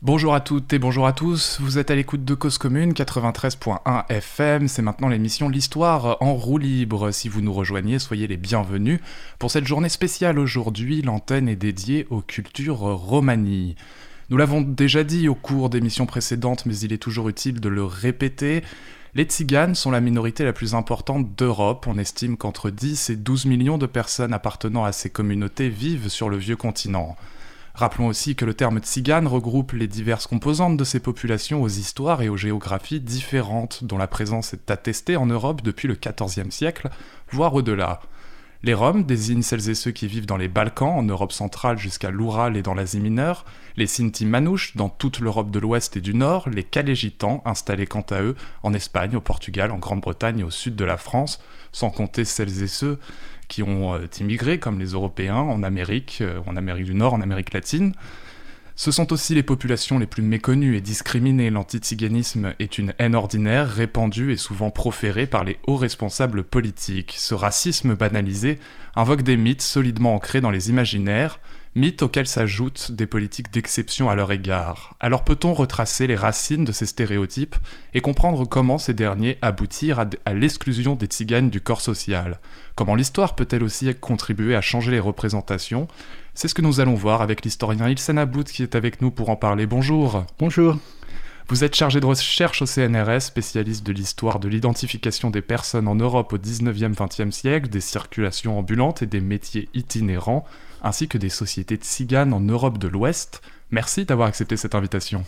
Bonjour à toutes et bonjour à tous, vous êtes à l'écoute de Cause Commune 93.1 FM, c'est maintenant l'émission L'Histoire en roue libre. Si vous nous rejoignez, soyez les bienvenus. Pour cette journée spéciale aujourd'hui, l'antenne est dédiée aux cultures romanies. Nous l'avons déjà dit au cours d'émissions précédentes, mais il est toujours utile de le répéter. Les Tziganes sont la minorité la plus importante d'Europe. On estime qu'entre 10 et 12 millions de personnes appartenant à ces communautés vivent sur le vieux continent. Rappelons aussi que le terme tzigane regroupe les diverses composantes de ces populations aux histoires et aux géographies différentes, dont la présence est attestée en Europe depuis le XIVe siècle, voire au-delà. Les Roms désignent celles et ceux qui vivent dans les Balkans, en Europe centrale jusqu'à l'Oural et dans l'Asie mineure, les Sinti Manouches dans toute l'Europe de l'Ouest et du Nord, les Calais-Gitans installés quant à eux en Espagne, au Portugal, en Grande-Bretagne et au sud de la France, sans compter celles et ceux qui ont euh, immigré, comme les Européens, en Amérique, euh, en Amérique du Nord, en Amérique latine. Ce sont aussi les populations les plus méconnues et discriminées. L'antitiganisme est une haine ordinaire, répandue et souvent proférée par les hauts responsables politiques. Ce racisme banalisé invoque des mythes solidement ancrés dans les imaginaires, mythes auxquels s'ajoutent des politiques d'exception à leur égard. Alors peut-on retracer les racines de ces stéréotypes et comprendre comment ces derniers aboutirent à, l'exclusion des tziganes du corps social? Comment l'histoire peut-elle aussi contribuer à changer les représentations? C'est ce que nous allons voir avec l'historien Ilsen About qui est avec nous pour en parler. Bonjour. Bonjour. Vous êtes chargé de recherche au CNRS, spécialiste de l'histoire de l'identification des personnes en Europe au 19e 20e siècle, des circulations ambulantes et des métiers itinérants, ainsi que des sociétés de tziganes en Europe de l'Ouest. Merci d'avoir accepté cette invitation.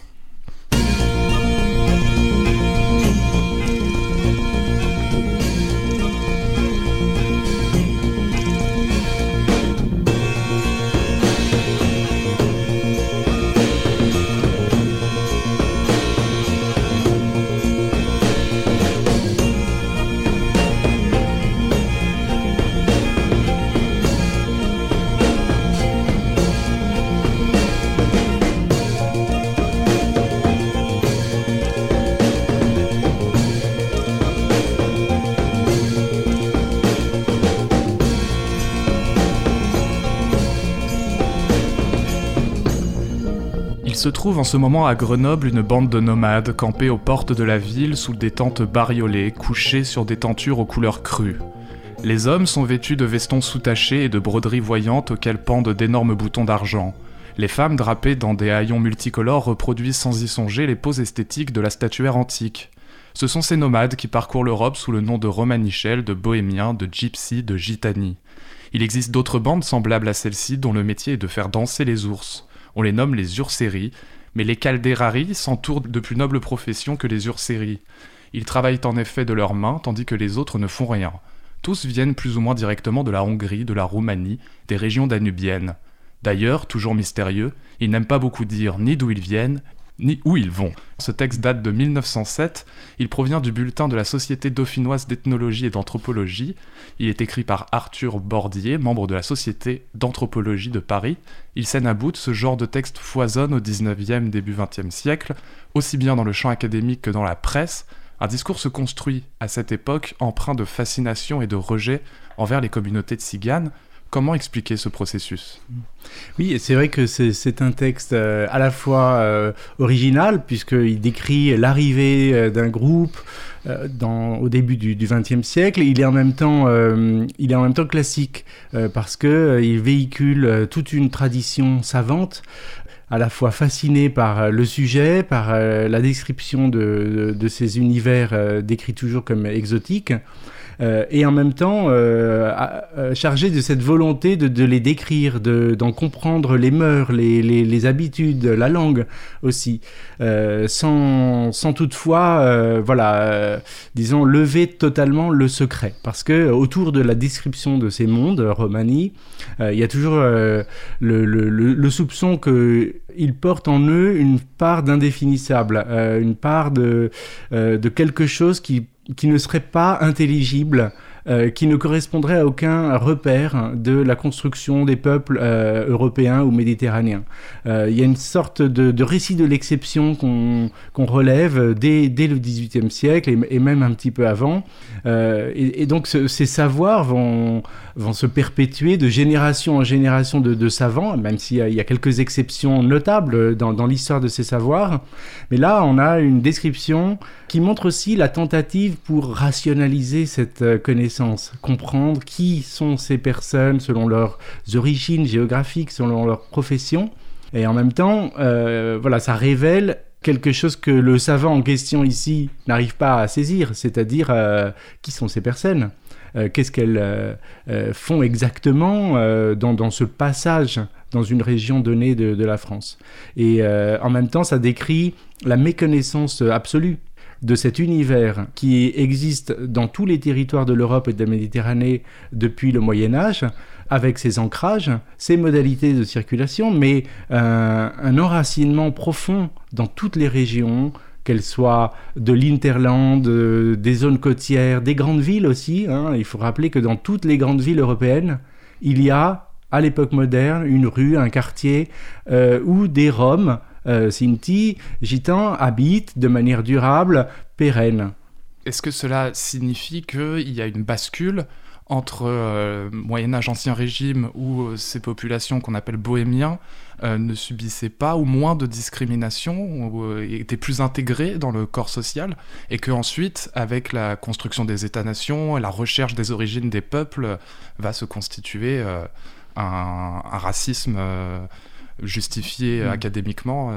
Se trouve en ce moment à Grenoble une bande de nomades campés aux portes de la ville sous des tentes bariolées, couchées sur des tentures aux couleurs crues. Les hommes sont vêtus de vestons soutachés et de broderies voyantes auxquelles pendent d'énormes boutons d'argent. Les femmes drapées dans des haillons multicolores reproduisent sans y songer les poses esthétiques de la statuaire antique. Ce sont ces nomades qui parcourent l'Europe sous le nom de romanichels, de bohémiens, de gypsies, de gitani. Il existe d'autres bandes semblables à celle-ci dont le métier est de faire danser les ours. On les nomme les urséries, mais les calderari s'entourent de plus nobles professions que les urséries. Ils travaillent en effet de leurs mains, tandis que les autres ne font rien. Tous viennent plus ou moins directement de la Hongrie, de la Roumanie, des régions danubiennes. D'ailleurs, toujours mystérieux, ils n'aiment pas beaucoup dire ni d'où ils viennent, ni où ils vont. Ce texte date de 1907, il provient du bulletin de la Société dauphinoise d'ethnologie et d'anthropologie, il est écrit par Arthur Bordier, membre de la Société d'anthropologie de Paris. Il scène à bout, ce genre de texte foisonne au 19e, début 20e siècle, aussi bien dans le champ académique que dans la presse, un discours se construit à cette époque empreint de fascination et de rejet envers les communautés de tziganes, Comment expliquer ce processus? Oui, c'est vrai que c'est un texte euh, à la fois euh, original, puisqu'il décrit l'arrivée euh, d'un groupe dans, au début du XXe siècle. Il est en même temps, il est en même temps classique, parce qu'il véhicule toute une tradition savante à la fois fasciné par le sujet, par la description de, de ces univers décrits toujours comme exotiques, euh, et en même temps euh, chargé de cette volonté de, les décrire, d'en comprendre les mœurs, les, les, habitudes, la langue aussi, euh, sans, sans, toutefois, voilà, disons, lever totalement le secret. Parce que autour de la description de ces mondes, Romani, il y a toujours le, le, le, soupçon qu'ils portent en eux une part d'indéfinissable, une part de, de quelque chose qui qui ne serait pas intelligible euh, qui ne correspondrait à aucun repère de la construction des peuples euh, européens ou méditerranéens. Euh, il y a une sorte de, récit de l'exception qu'on relève dès, le XVIIIe siècle et, même un petit peu avant. Et, donc ces savoirs vont, vont se perpétuer de génération en génération de, savants, même s'il y, a quelques exceptions notables dans, l'histoire de ces savoirs. Mais là, on a une description qui montre aussi la tentative pour rationaliser cette connaissance, comprendre qui sont ces personnes selon leurs origines géographiques, selon leur profession. Et en même temps, euh, voilà, ça révèle quelque chose que le savant en question ici n'arrive pas à saisir, c'est-à-dire euh, qui sont ces personnes euh, qu'est-ce qu'elles euh, euh, font exactement dans, ce passage dans une région donnée de, la France. Et en même temps, ça décrit la méconnaissance absolue de cet univers qui existe dans tous les territoires de l'Europe et de la Méditerranée depuis le Moyen Âge, avec ses ancrages, ses modalités de circulation, mais un enracinement profond dans toutes les régions, qu'elles soient de l'Interland, euh, des zones côtières, des grandes villes aussi. Hein. Il faut rappeler que dans toutes les grandes villes européennes, il y a, à l'époque moderne, une rue, un quartier euh, où des Roms, euh, Sinti, Gitans habitent de manière durable, pérenne. Est-ce que cela signifie qu'il y a une bascule entre euh, Moyen Âge, Ancien Régime, où ces populations qu'on appelle bohémiens euh, ne subissaient pas ou moins de discrimination, ou étaient plus intégrées dans le corps social, et qu'ensuite, avec la construction des États-nations la recherche des origines des peuples, va se constituer un, racisme justifié mmh. académiquement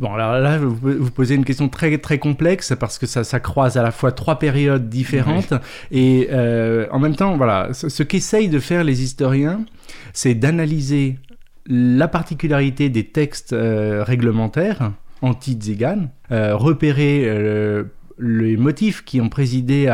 Bon, alors là, vous, posez une question très, très complexe parce que ça, ça croise à la fois trois périodes différentes. Et euh, en même temps, voilà, ce, qu'essayent de faire les historiens, c'est d'analyser la particularité des textes euh, réglementaires anti-Zigan, euh, repérer les motifs qui ont présidé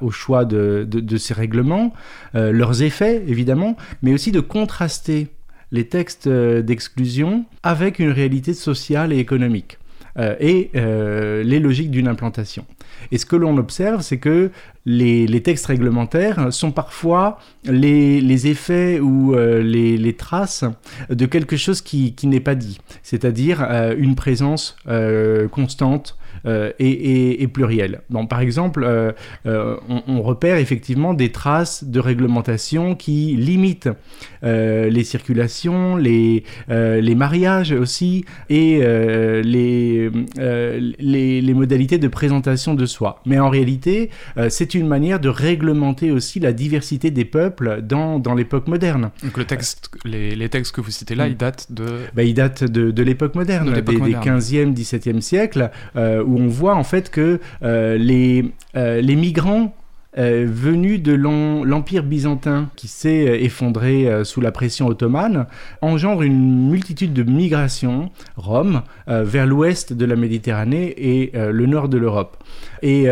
au choix de, ces règlements, leurs effets évidemment, mais aussi de contraster les textes euh, d'exclusion avec une réalité sociale et économique. Euh, et euh, les logiques d'une implantation. Et ce que l'on observe, c'est que les, textes réglementaires sont parfois les, effets ou les, traces de quelque chose qui, n'est pas dit, c'est-à-dire une présence constante euh, et, pluriel. Bon, par exemple, euh, euh, on, repère effectivement des traces de réglementation qui limitent les circulations, les, les mariages aussi, et les, les, les, modalités de présentation de soi. Mais en réalité, c'est une manière de réglementer aussi la diversité des peuples dans, dans l'époque moderne. Donc le texte, les, les, textes que vous citez là, ils datent de... Bah, ils datent de, de l'époque moderne, des, des, 15e, 17e siècle, où on voit en fait que euh, les, euh, les migrants euh, venus de l'Empire byzantin qui s'est effondré sous la pression ottomane, engendrent une multitude de migrations, Rome, vers l'ouest de la Méditerranée et le nord de l'Europe. Et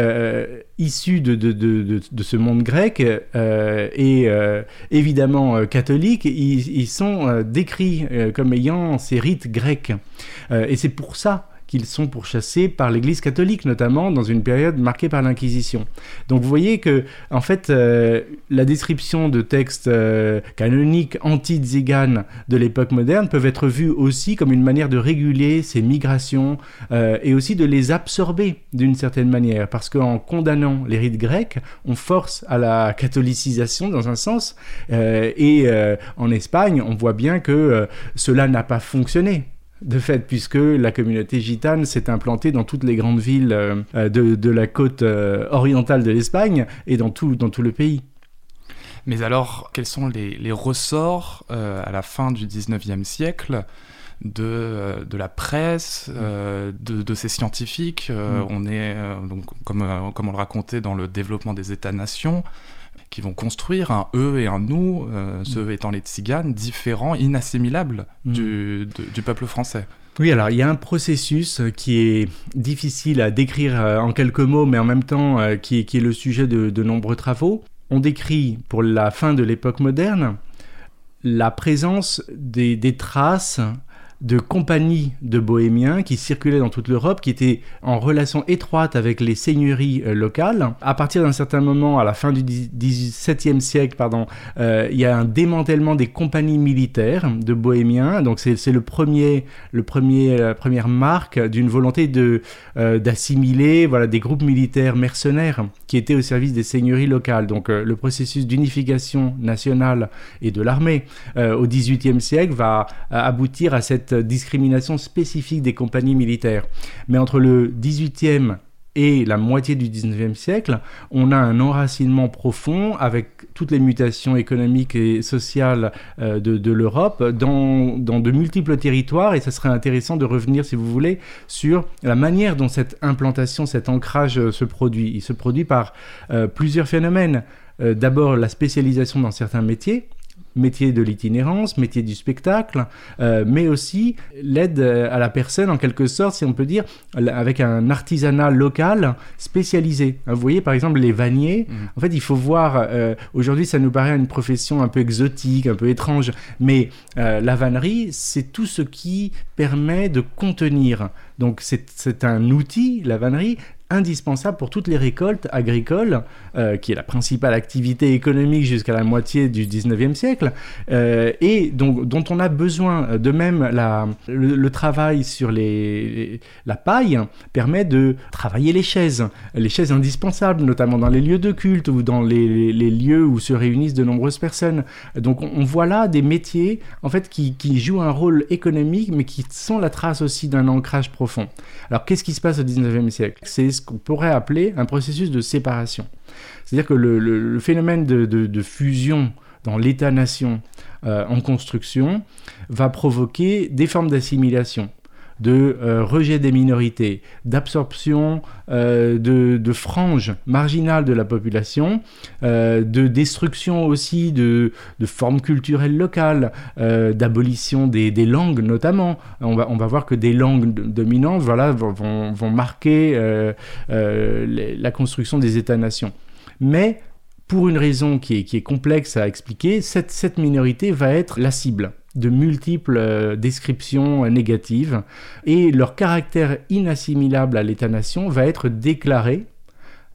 issus de, de, de, de, ce monde grec et évidemment catholique, ils, ils sont décrits comme ayant ces rites grecs. et c'est pour ça qu'ils sont pourchassés par l'Église catholique, notamment dans une période marquée par l'Inquisition. Donc vous voyez que, en fait, euh, la description de textes euh, canoniques anti-Zigan de l'époque moderne peuvent être vus aussi comme une manière de réguler ces migrations euh, et aussi de les absorber d'une certaine manière, parce qu'en condamnant les rites grecs, on force à la catholicisation dans un sens, et en Espagne, on voit bien que cela n'a pas fonctionné de fait, puisque la communauté gitane s'est implantée dans toutes les grandes villes euh, de, la côte euh, orientale de l'Espagne et dans tout, dans tout le pays. Mais alors, quels sont les, ressorts euh, à la fin du 19e siècle de, de la presse, de, ces scientifiques mm. On est, donc, comme, comme on le racontait dans le développement des États-nations, qui vont construire un eux et un nous, euh, ce mm. étant les tziganes, différents, inassimilables mm. du, peuple français. Oui, alors il y a un processus qui est difficile à décrire euh, en quelques mots, mais en même temps euh, qui, est, le sujet de, nombreux travaux. On décrit pour la fin de l'époque moderne la présence des, traces, de compagnies de bohémiens qui circulaient dans toute l'Europe, qui étaient en relation étroite avec les seigneuries euh, locales. À partir d'un certain moment, à la fin du XVIIe siècle, pardon, euh, il y a un démantèlement des compagnies militaires de bohémiens. Donc c'est le premier, le premier, la première marque d'une volonté de d'assimiler voilà des groupes militaires mercenaires qui étaient au service des seigneuries locales. Donc le processus d'unification nationale et de l'armée au XVIIIe siècle va aboutir à cette discrimination spécifique des compagnies militaires. Mais entre le 18e et la moitié du 19e siècle, on a un enracinement profond avec toutes les mutations économiques et sociales euh, de, l'Europe dans, de multiples territoires. Et ça serait intéressant de revenir, si vous voulez, sur la manière dont cette implantation, cet ancrage euh, se produit. Il se produit par euh, plusieurs phénomènes. D'abord la spécialisation dans certains métiers, métier de l'itinérance, métier du spectacle, euh, mais aussi l'aide euh, à la personne en quelque sorte, si on peut dire, avec un artisanat local spécialisé. Vous voyez par exemple les vanniers, mmh. en fait il faut voir, euh, aujourd'hui ça nous paraît une profession un peu exotique, un peu étrange, mais la vannerie c'est tout ce qui permet de contenir. Donc c'est un outil, la vannerie, indispensable pour toutes les récoltes agricoles, euh, qui est la principale activité économique jusqu'à la moitié du 19e siècle, euh, et donc, dont on a besoin. De même, le, travail sur la paille permet de travailler les chaises, les chaises indispensables, notamment dans les lieux de culte ou dans les, lieux où se réunissent de nombreuses personnes. Donc on, voit là des métiers en fait qui, jouent un rôle économique, mais qui sont la trace aussi d'un ancrage profond. Alors qu'est-ce qui se passe au 19e siècle? Qu'on pourrait appeler un processus de séparation. C'est-à-dire que le, phénomène de, fusion dans l'État-nation euh, en construction va provoquer des formes d'assimilation de euh, rejet des minorités, d'absorption euh, de, franges marginales de la population, euh, de destruction aussi de, formes culturelles locales, d'abolition des, langues notamment. On va, on va voir que des langues dominantes voilà, vont, vont marquer la construction des États-nations. Mais pour une raison qui est, qui est complexe à expliquer, cette, cette minorité va être la cible de multiples euh, descriptions négatives et leur caractère inassimilable à l'État-nation va être déclaré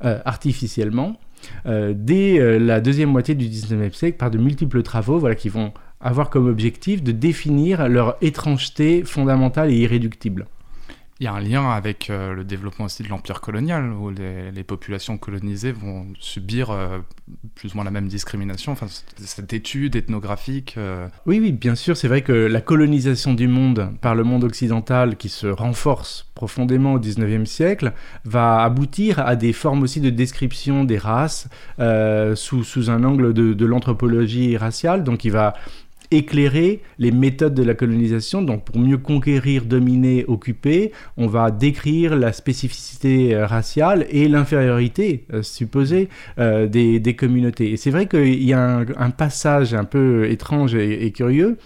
euh, artificiellement euh, dès la deuxième moitié du 19e siècle par de multiples travaux voilà, qui vont avoir comme objectif de définir leur étrangeté fondamentale et irréductible. Il y a un lien avec euh, le développement aussi de l'empire colonial, où les, populations colonisées vont subir euh, plus ou moins la même discrimination, enfin, cette étude ethnographique. Euh. Oui, oui, bien sûr, c'est vrai que la colonisation du monde par le monde occidental, qui se renforce profondément au 19e siècle, va aboutir à des formes aussi de description des races sous, sous, un angle de, de l'anthropologie raciale, donc il va éclairer les méthodes de la colonisation. Donc pour mieux conquérir, dominer, occuper, on va décrire la spécificité euh, raciale et l'infériorité euh, supposée euh, des, communautés. Et c'est vrai qu'il y a un, passage un peu étrange et, curieux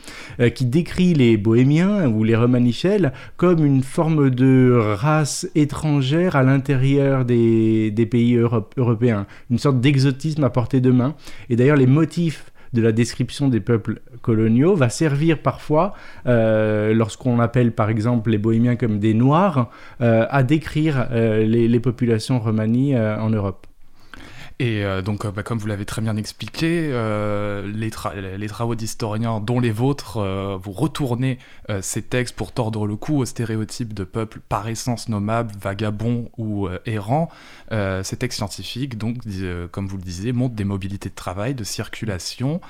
qui décrit les bohémiens ou les romanichels comme une forme de race étrangère à l'intérieur des, pays européens, une sorte d'exotisme à portée de main. Et d'ailleurs les motifs de la description des peuples coloniaux va servir parfois, euh, lorsqu'on appelle par exemple les bohémiens comme des noirs, euh, à décrire euh, les, populations romanies en Europe. Et euh, donc, euh, bah, comme vous l'avez très bien expliqué, euh, les, travaux d'historiens, dont les vôtres, vous retournez ces textes pour tordre le cou aux stéréotypes de peuples par essence nommables, vagabonds ou errants. ces textes scientifiques, donc, comme vous le disiez, montrent des mobilités de travail, de circulation.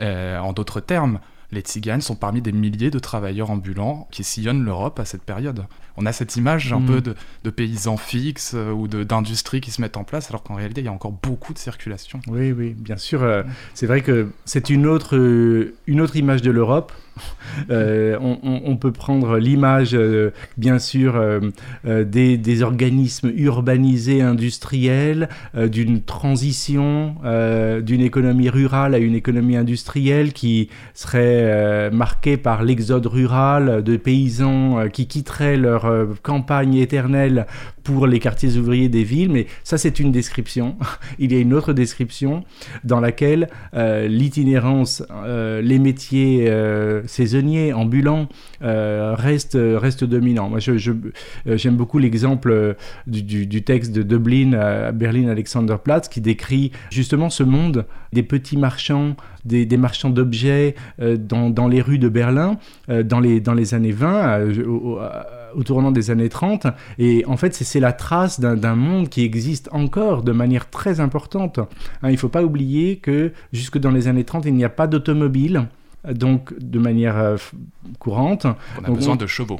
en d'autres termes, les tziganes sont parmi des milliers de travailleurs ambulants qui sillonnent l'Europe à cette période. On a cette image un mm. peu de, paysans fixes euh, ou d'industries qui se mettent en place, alors qu'en réalité, il y a encore beaucoup de circulation. Oui, oui, bien sûr. Euh, c'est vrai que c'est une autre, euh, une autre image de l'Europe. on, peut prendre l'image, bien sûr, des, des, organismes urbanisés, industriels, d'une transition d'une économie rurale à une économie industrielle qui serait marquée par l'exode rural de paysans qui quitteraient leur campagne éternelle pour les quartiers ouvriers des villes, mais ça c'est une description. Il y a une autre description dans laquelle l'itinérance, les métiers saisonniers, ambulants, restent, restent dominants. Moi, j'aime beaucoup l'exemple du, texte de Dublin à Berlin Alexanderplatz qui décrit justement ce monde des petits marchands, des, marchands d'objets euh, dans, les rues de Berlin euh, dans, les, dans les années 20, euh, au, tournant des années 30. Et en fait, c'est la trace d'un monde qui existe encore de manière très importante. Hein, il ne faut pas oublier que jusque dans les années 30, il n'y a pas d'automobile donc de manière euh, courante. On a besoin de chevaux.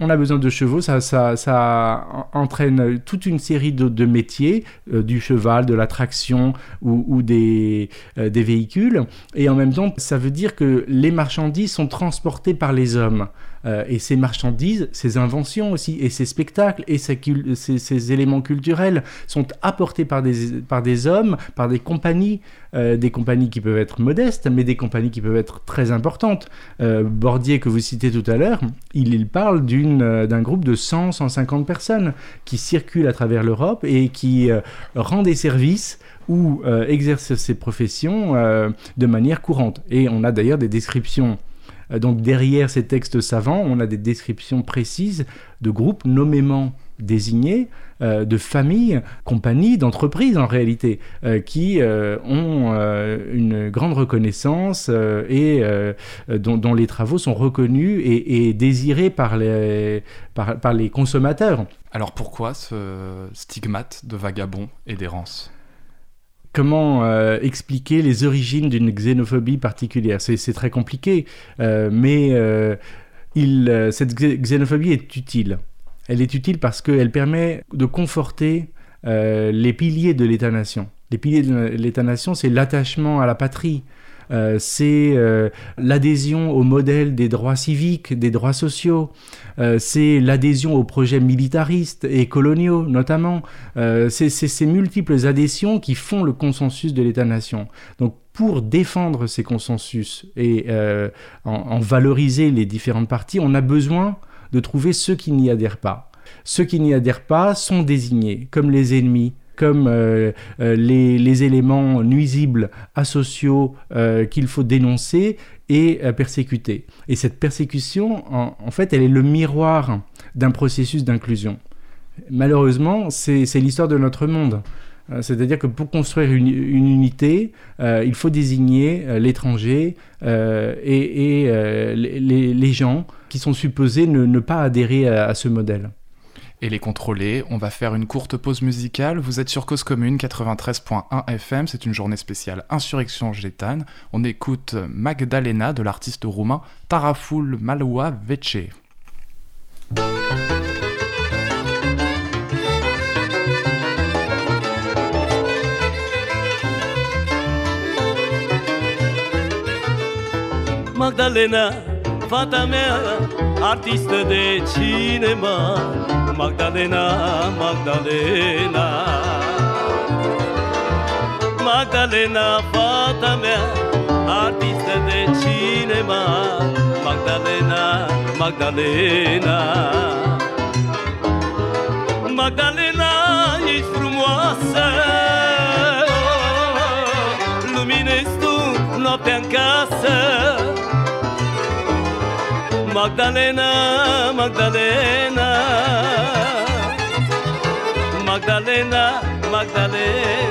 On, a besoin de chevaux, ça, ça, ça entraîne toute une série de, métiers, euh, du cheval, de la traction ou, des, euh, des véhicules. Et en même temps, ça veut dire que les marchandises sont transportées par les hommes. Euh, et ces marchandises, ces inventions aussi, et ces spectacles, et ces, ces, éléments culturels sont apportés par des, par des hommes, par des compagnies, euh, des compagnies qui peuvent être modestes, mais des compagnies qui peuvent être très importantes. Euh, Bordier, que vous citez tout à l'heure, il, il, parle d'un groupe de 100, 150 personnes qui circulent à travers l'Europe et qui rend des services ou exercent ces professions de manière courante. Et on a d'ailleurs des descriptions donc derrière ces textes savants, on a des descriptions précises de groupes nommément désignés, euh, de familles, compagnies, d'entreprises en réalité, euh, qui ont une grande reconnaissance et dont, les travaux sont reconnus et, désirés par les consommateurs. Alors pourquoi ce stigmate de vagabond et d'errance? Comment euh, expliquer les origines d'une xénophobie particulière C'est très compliqué, euh, mais euh, cette xénophobie est utile. Elle est utile parce qu'elle permet de conforter les piliers de l'État-nation. Les piliers de l'État-nation, c'est l'attachement à la patrie, euh, c'est euh, l'adhésion au modèle des droits civiques, des droits sociaux, euh, c'est l'adhésion aux projets militaristes et coloniaux notamment. c'est ces multiples adhésions qui font le consensus de l'État-nation. Donc pour défendre ces consensus et en, valoriser les différentes parties, on a besoin de trouver ceux qui n'y adhèrent pas. Ceux qui n'y adhèrent pas sont désignés comme les ennemis, comme euh, euh, les, éléments nuisibles asociaux euh, qu'il faut dénoncer et persécuter. Et cette persécution, en, fait, elle est le miroir d'un processus d'inclusion. Malheureusement, c'est l'histoire de notre monde. C'est-à-dire que pour construire une, unité, il faut désigner l'étranger et, les, gens qui sont supposés ne, pas adhérer à ce modèle et les contrôler. On va faire une courte pause musicale. Vous êtes sur Cause Commune 93.1 FM. C'est une journée spéciale Insurrection Gétane. On écoute Magdalena de l'artiste roumain Taraful Maloua Vece. Magdalena, fata mea, artistă de cinema Magdalena, Magdalena. Magdalena, fata mea, artistă de cinema. Magdalena, Magdalena. Magdalena, ești frumoasă. Luminezi tu noaptea în casă. Magdalena, Magdalena. Magdalena, Magdalena Magdalena,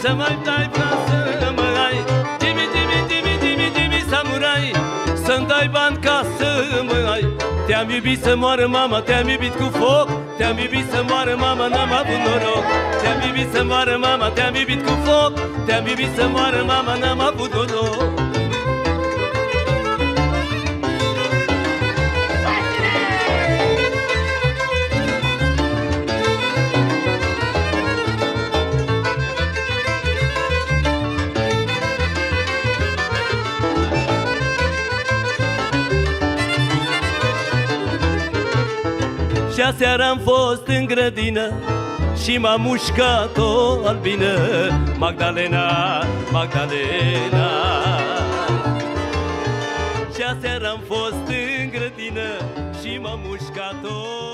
Să mai dai dai bani ca să mă ai Te-am iubit să moară mama, te-am iubit cu foc. Te-am iubit să moară mama, n-am avut noroc. Te-am iubit să moară mama, te-am iubit cu foc. Te-am iubit să moară mama, n-am avut noroc aseară am fost în grădină Și m-a mușcat-o albină. Magdalena, Magdalena. Și aseară am fost în grădină Și m-a mușcat-o albină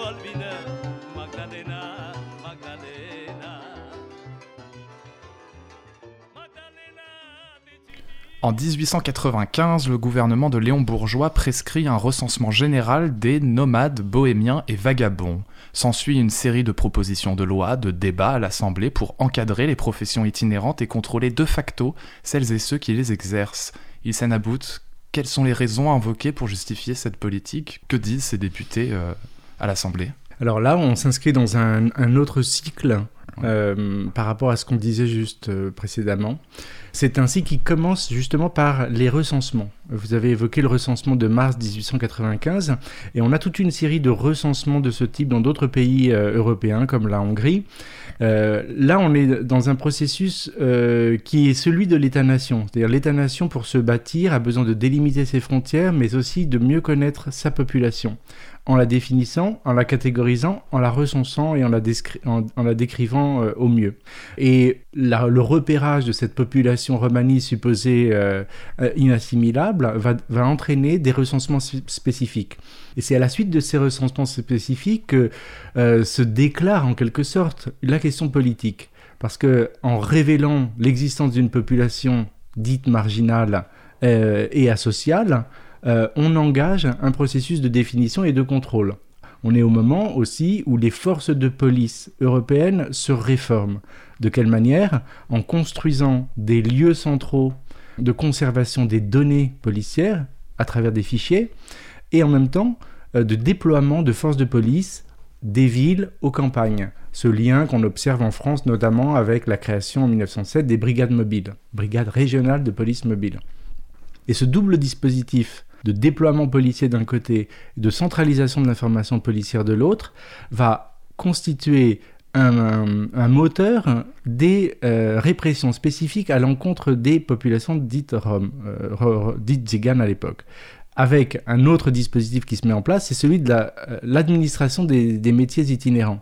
En 1895, le gouvernement de Léon Bourgeois prescrit un recensement général des nomades, bohémiens et vagabonds. S'ensuit une série de propositions de loi, de débats à l'Assemblée pour encadrer les professions itinérantes et contrôler de facto celles et ceux qui les exercent. Hissène About, quelles sont les raisons invoquées pour justifier cette politique? Que disent ces députés euh, à l'Assemblée? Alors là, on s'inscrit dans un, un autre cycle euh, par rapport à ce qu'on disait juste euh, précédemment. C'est un cycle qui commence justement par les recensements. Vous avez évoqué le recensement de mars 1895, et on a toute une série de recensements de ce type dans d'autres pays euh, européens, comme la Hongrie. Euh, là, on est dans un processus euh, qui est celui de l'État-nation. C'est-à-dire l'État-nation, pour se bâtir, a besoin de délimiter ses frontières, mais aussi de mieux connaître sa population en la définissant, en la catégorisant, en la recensant et en la, décrivant au mieux. Le repérage de cette population romanie supposée euh, euh, inassimilable va, entraîner des recensements spé- spécifiques. Et c'est à la suite de ces recensements spécifiques que euh, se déclare en quelque sorte la question politique. Parce que en révélant l'existence d'une population dite marginale et asociale, on engage un processus de définition et de contrôle. On est au moment aussi où les forces de police européennes se réforment. De quelle manière En construisant des lieux centraux de conservation des données policières à travers des fichiers et en même temps euh, de déploiement de forces de police des villes aux campagnes. Ce lien qu'on observe en France notamment avec la création en 1907 des brigades mobiles, brigades régionales de police mobile. Et ce double dispositif de déploiement policier d'un côté et de centralisation de l'information policière de l'autre va constituer un, moteur des euh, répressions spécifiques à l'encontre des populations dites roms, euh, dites tziganes à l'époque. Avec un autre dispositif qui se met en place, c'est celui de euh, l'administration des, métiers itinérants.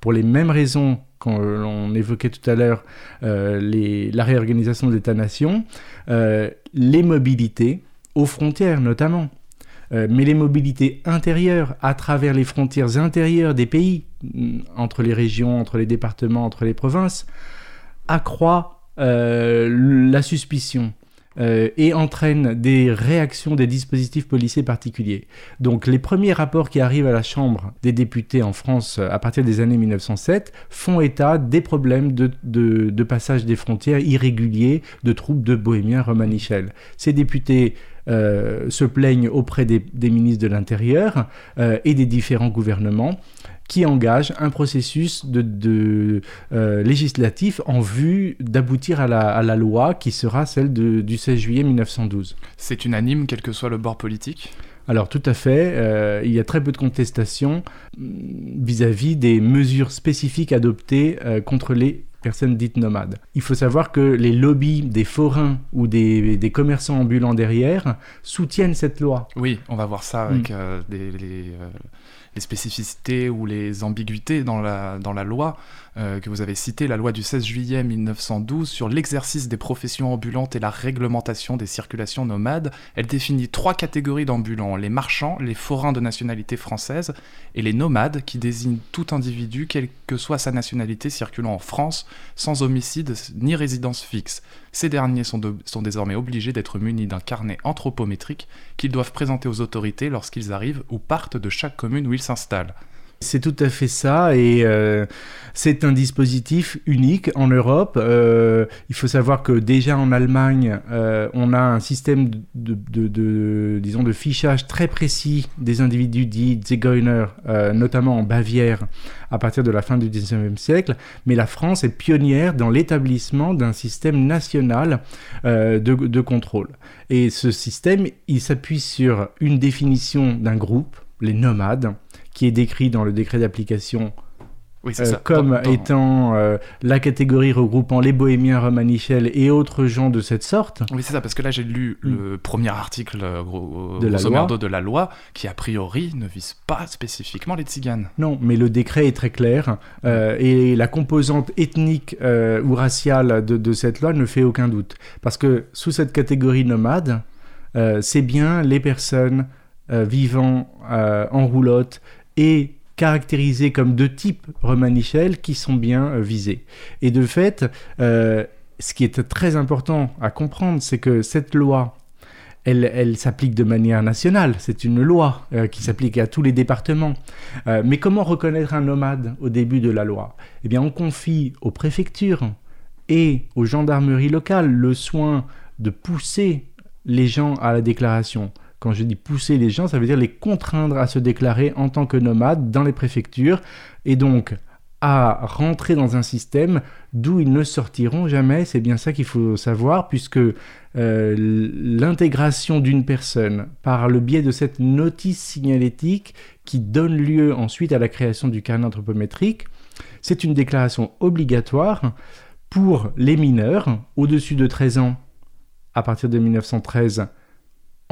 Pour les mêmes raisons qu'on on évoquait tout à l'heure la réorganisation de l'État-nation, les mobilités, aux frontières notamment, mais les mobilités intérieures à travers les frontières intérieures des pays, entre les régions, entre les départements, entre les provinces, accroît euh, la suspicion. euh, et entraîne des réactions des dispositifs policiers particuliers. Donc les premiers rapports qui arrivent à la Chambre des députés en France euh, à partir des années 1907 font état des problèmes de, passage des frontières irréguliers de troupes de bohémiens romanichels. Ces députés se plaignent auprès des, ministres de l'Intérieur et des différents gouvernements qui engagent un processus de, de, euh, législatif en vue d'aboutir à la, à la loi qui sera celle de- du 16 juillet 1912. C'est unanime, quel que soit le bord politique? Alors tout à fait, euh, il y a très peu de contestation mm, vis-à-vis des mesures spécifiques adoptées euh, contre les personnes dites nomades. Il faut savoir que les lobbies des forains ou des, des commerçants ambulants derrière soutiennent cette loi. Oui, on va voir ça avec euh, des- les, les spécificités ou les ambiguïtés dans la, dans la loi euh, que vous avez citée, la loi du 16 juillet 1912 sur l'exercice des professions ambulantes et la réglementation des circulations nomades. Elle définit trois catégories d'ambulants, les marchands, les forains de nationalité française et les nomades qui désignent tout individu, quelle que soit sa nationalité, circulant en France sans homicide ni résidence fixe. Ces derniers sont, de- sont désormais obligés d'être munis d'un carnet anthropométrique qu'ils doivent présenter aux autorités lorsqu'ils arrivent ou partent de chaque commune où ils s'installent. C'est tout à fait ça et euh, c'est un dispositif unique en Europe. Euh, il faut savoir que déjà en Allemagne, euh, on a un système de, disons, de fichage très précis des individus dits Zigeuner, notamment en Bavière à partir de la fin du 19e siècle. Mais la France est pionnière dans l'établissement d'un système national de contrôle. Et ce système, il s'appuie sur une définition d'un groupe, les nomades, qui est décrit dans le décret d'application Oui, euh, comme Dans- dans- étant euh, la catégorie regroupant les bohémiens romanichels et autres gens de cette sorte. Oui, c'est ça, parce que là j'ai lu le premier article euh, gros, Mm. De la loi. merdo de la loi qui a priori ne vise pas spécifiquement les tziganes. Non, mais le décret est très clair euh, et la composante ethnique ou raciale de, de cette loi ne fait aucun doute. Parce que sous cette catégorie nomade, c'est bien les personnes vivant en roulotte et caractérisées comme de type romanichel qui sont bien euh, visées. Et de fait, euh, ce qui est très important à comprendre, c'est que cette loi, elle, s'applique de manière nationale. C'est une loi euh, qui s'applique à tous les départements. Mais comment reconnaître un nomade au début de la loi? Eh bien, on confie aux préfectures et aux gendarmeries locales le soin de pousser les gens à la déclaration. Quand je dis pousser les gens, ça veut dire les contraindre à se déclarer en tant que nomades dans les préfectures et donc à rentrer dans un système d'où ils ne sortiront jamais. C'est bien ça qu'il faut savoir, puisque euh, l'intégration d'une personne par le biais de cette notice signalétique qui donne lieu ensuite à la création du carnet anthropométrique, c'est une déclaration obligatoire pour les mineurs au-dessus de 13 ans à partir de 1913,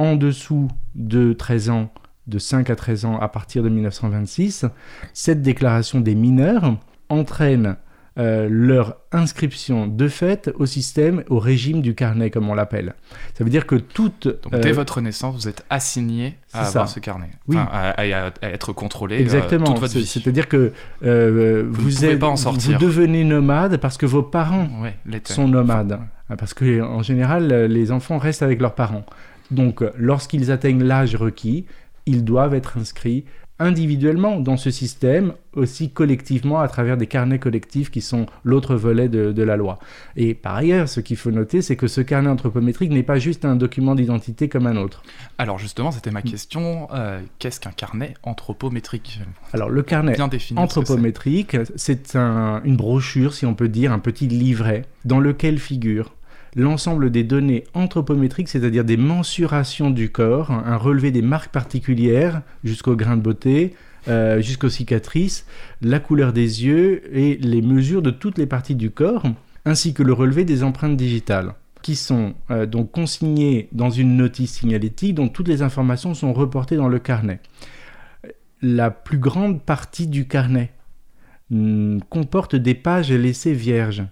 en dessous de 13 ans, de 5 à 13 ans à partir de 1926. Cette déclaration des mineurs entraîne euh, leur inscription de fait au système, au régime du carnet, comme on l'appelle. Ça veut dire que toute... Donc euh, dès votre naissance, vous êtes assigné à avoir ça. ce carnet, Oui. Enfin, à, à- à être contrôlé euh, Exactement. toute votre vie. C'est-à-dire que euh, Vous vous, ne pouvez êtes- pas en sortir. vous devenez nomade parce que vos parents Ouais, sont nomades. Parce que en général, euh, les enfants restent avec leurs parents. Donc, lorsqu'ils atteignent l'âge requis, ils doivent être inscrits individuellement dans ce système, aussi collectivement à travers des carnets collectifs qui sont l'autre volet de, de la loi. Et par ailleurs, ce qu'il faut noter, c'est que ce carnet anthropométrique n'est pas juste un document d'identité comme un autre. Alors justement, c'était ma question. euh, Qu'est-ce qu'un carnet anthropométrique? Alors, le carnet Bien anthropométrique, c'est un- une brochure, si on peut dire, un petit livret dans lequel figure l'ensemble des données anthropométriques, c'est-à-dire des mensurations du corps, un relevé des marques particulières jusqu'au grain de beauté, euh, jusqu'aux cicatrices, la couleur des yeux et les mesures de toutes les parties du corps, ainsi que le relevé des empreintes digitales qui sont euh, donc consignées dans une notice signalétique dont toutes les informations sont reportées dans le carnet. La plus grande partie du carnet hmm, comporte des pages laissées vierges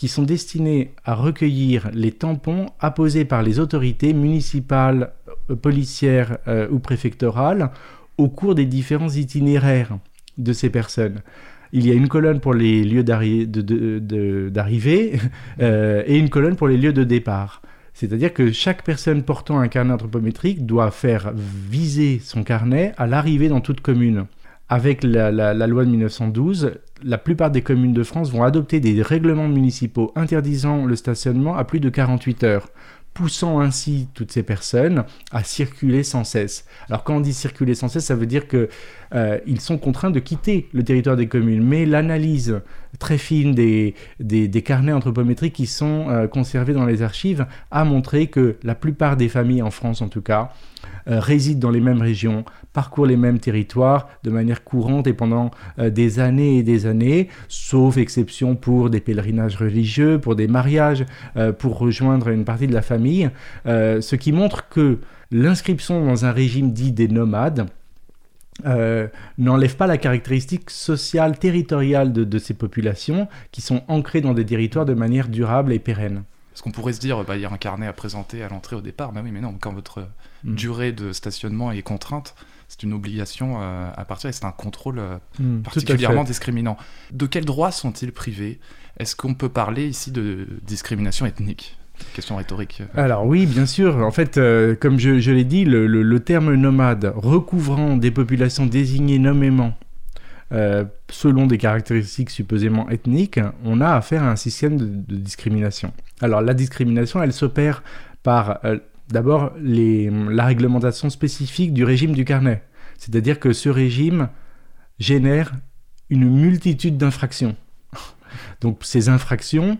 qui sont destinées à recueillir les tampons apposés par les autorités municipales, euh, policières euh, ou préfectorales au cours des différents itinéraires de ces personnes. Il y a une colonne pour les lieux d'arrivée euh, et une colonne pour les lieux de départ. C'est-à-dire que chaque personne portant un carnet anthropométrique doit faire viser son carnet à l'arrivée dans toute commune. Avec la, la- la loi de 1912, la plupart des communes de France vont adopter des règlements municipaux interdisant le stationnement à plus de 48 heures, poussant ainsi toutes ces personnes à circuler sans cesse. Alors quand on dit circuler sans cesse, ça veut dire que euh, ils sont contraints de quitter le territoire des communes. Mais l'analyse très fine des, des, carnets anthropométriques qui sont euh, conservés dans les archives a montré que la plupart des familles en France en tout cas euh, résident dans les mêmes régions, parcourent les mêmes territoires de manière courante et pendant des années et des années, sauf exception pour des pèlerinages religieux, pour des mariages, pour rejoindre une partie de la famille, ce qui montre que l'inscription dans un régime dit des nomades euh, n'enlève pas la caractéristique sociale, territoriale de, de ces populations qui sont ancrées dans des territoires de manière durable et pérenne. Parce qu'on pourrait se dire, bah, il y a un carnet à présenter à l'entrée au départ. Bah oui, mais non, quand votre Mm. durée de stationnement est contrainte, c'est une obligation euh, à partir et c'est un contrôle euh, Mm, particulièrement discriminant. De quels droits sont-ils privés? Est-ce qu'on peut parler ici de discrimination ethnique? Question rhétorique. Alors oui, bien sûr. En fait, euh, comme je, l'ai dit, le, terme nomade recouvrant des populations désignées nommément euh, selon des caractéristiques supposément ethniques, on a affaire à un système de, discrimination. Alors la discrimination, elle s'opère par euh, d'abord la réglementation spécifique du régime du carnet. C'est-à-dire que ce régime génère une multitude d'infractions. Donc ces infractions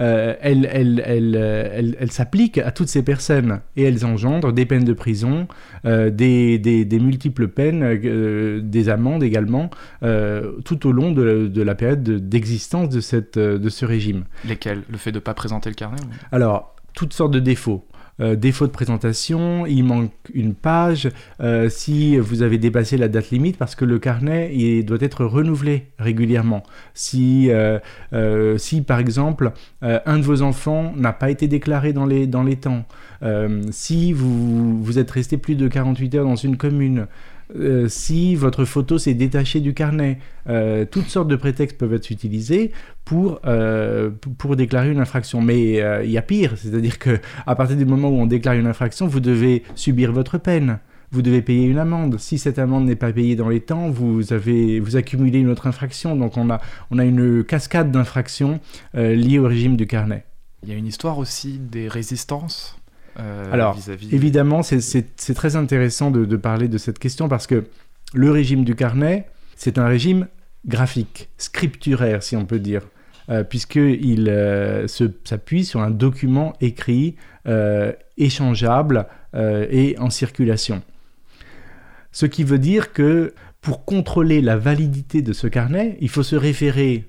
euh, elle, elle, elle, euh, elle, elle s'applique à toutes ces personnes et elles engendrent des peines de prison, euh, des, des, des multiples peines, euh, des amendes également, tout au long de, de la période de- d'existence de, cette, de ce régime. Lesquels Le fait de ne pas présenter le carnet ou- Alors, toutes sortes de défauts. Euh, défaut de présentation, il manque une page, euh, si vous avez dépassé la date limite, parce que le carnet il doit être renouvelé régulièrement. Si, euh, si par exemple, un de vos enfants n'a pas été déclaré dans les, dans les temps, si vous, vous êtes resté plus de 48 heures dans une commune, si votre photo s'est détachée du carnet, toutes sortes de prétextes peuvent être utilisés pour, euh, pour déclarer une infraction. Mais euh, il y a pire, c'est-à-dire que à partir du moment où on déclare une infraction, vous devez subir votre peine. Vous devez payer une amende. Si cette amende n'est pas payée dans les temps, vous avez vous accumulez une autre infraction. Donc on a on a une cascade d'infractions euh, liées au régime du carnet. Il y a une histoire aussi des résistances Alors, vis-à-vis. Évidemment, c'est- très intéressant de, de parler de cette question parce que le régime du carnet, c'est un régime graphique, scripturaire, si on peut dire, puisqu'il euh, s'appuie sur un document écrit, euh, échangeable euh, et en circulation. Ce qui veut dire que pour contrôler la validité de ce carnet, il faut se référer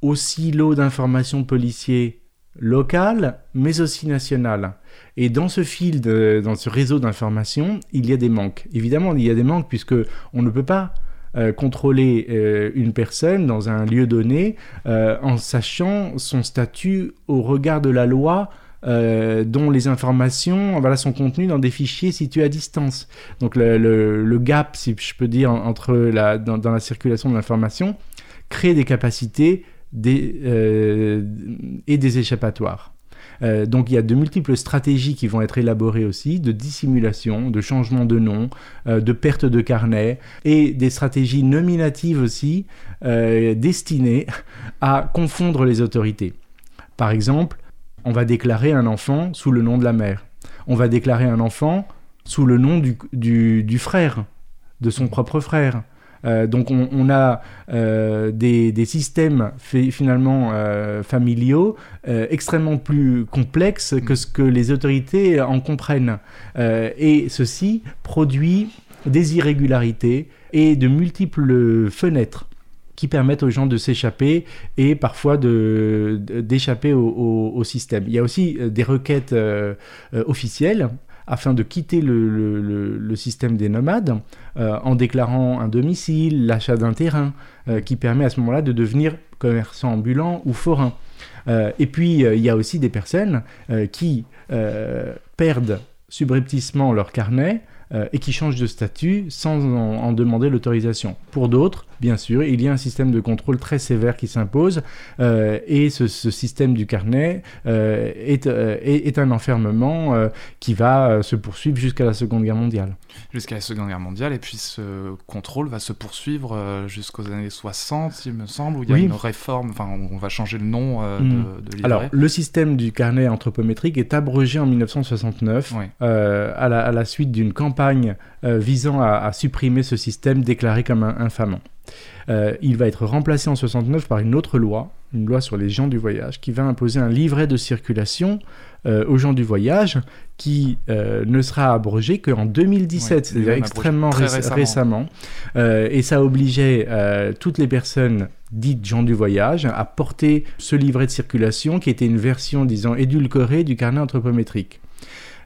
au silo d'information policier local, mais aussi national. Et dans ce fil, dans ce réseau d'informations, il y a des manques. Évidemment, il y a des manques puisque on ne peut pas euh, contrôler euh, une personne dans un lieu donné euh, en sachant son statut au regard de la loi dont les informations voilà, sont contenues dans des fichiers situés à distance. Donc le, gap, si je peux dire, en- entre la, dans, la circulation de l'information crée des capacités et des échappatoires. Euh, donc il y a de multiples stratégies qui vont être élaborées aussi, de dissimulation, de changement de nom, euh, de perte de carnet, et des stratégies nominatives aussi, euh, destinées à confondre les autorités. Par exemple, on va déclarer un enfant sous le nom de la mère. On va déclarer un enfant sous le nom du, frère, de son propre frère. Euh, donc on, a euh, des, systèmes fi- finalement euh, familiaux extrêmement plus complexes que ce que les autorités en comprennent. Et ceci produit des irrégularités et de multiples fenêtres qui permettent aux gens de s'échapper et parfois d'échapper au, système. Il y a aussi des requêtes officielles afin de quitter le, système des nomades euh, en déclarant un domicile, l'achat d'un terrain, euh, qui permet à ce moment-là de devenir commerçant ambulant ou forain. Euh, et puis, il y a aussi des personnes qui perdent subrepticement leur carnet et qui changent de statut sans en demander l'autorisation. Pour d'autres, bien sûr, il y a un système de contrôle très sévère qui s'impose euh, et ce, ce système du carnet euh, est, euh, est- est un enfermement qui va se poursuivre jusqu'à la Seconde Guerre mondiale. Jusqu'à la Seconde Guerre mondiale, et puis ce contrôle va se poursuivre jusqu'aux années 60, il me semble, où il y a Oui. une réforme, enfin, on va changer le nom euh, Mm. de, de. Alors, le système du carnet anthropométrique est abrogé en 1969 Ouais. euh, à, la, à la suite d'une campagne visant à, à supprimer ce système déclaré comme un- infamant. Euh, il va être remplacé en 69 par une autre loi, une loi sur les gens du voyage, qui va imposer un livret de circulation euh, aux gens du voyage, qui euh, ne sera abrogé qu'en 2017, Ouais, c'est-à-dire extrêmement récemment. récemment. Euh, et ça obligeait toutes les personnes dites gens du voyage à porter ce livret de circulation qui était une version, disons, édulcorée du carnet anthropométrique.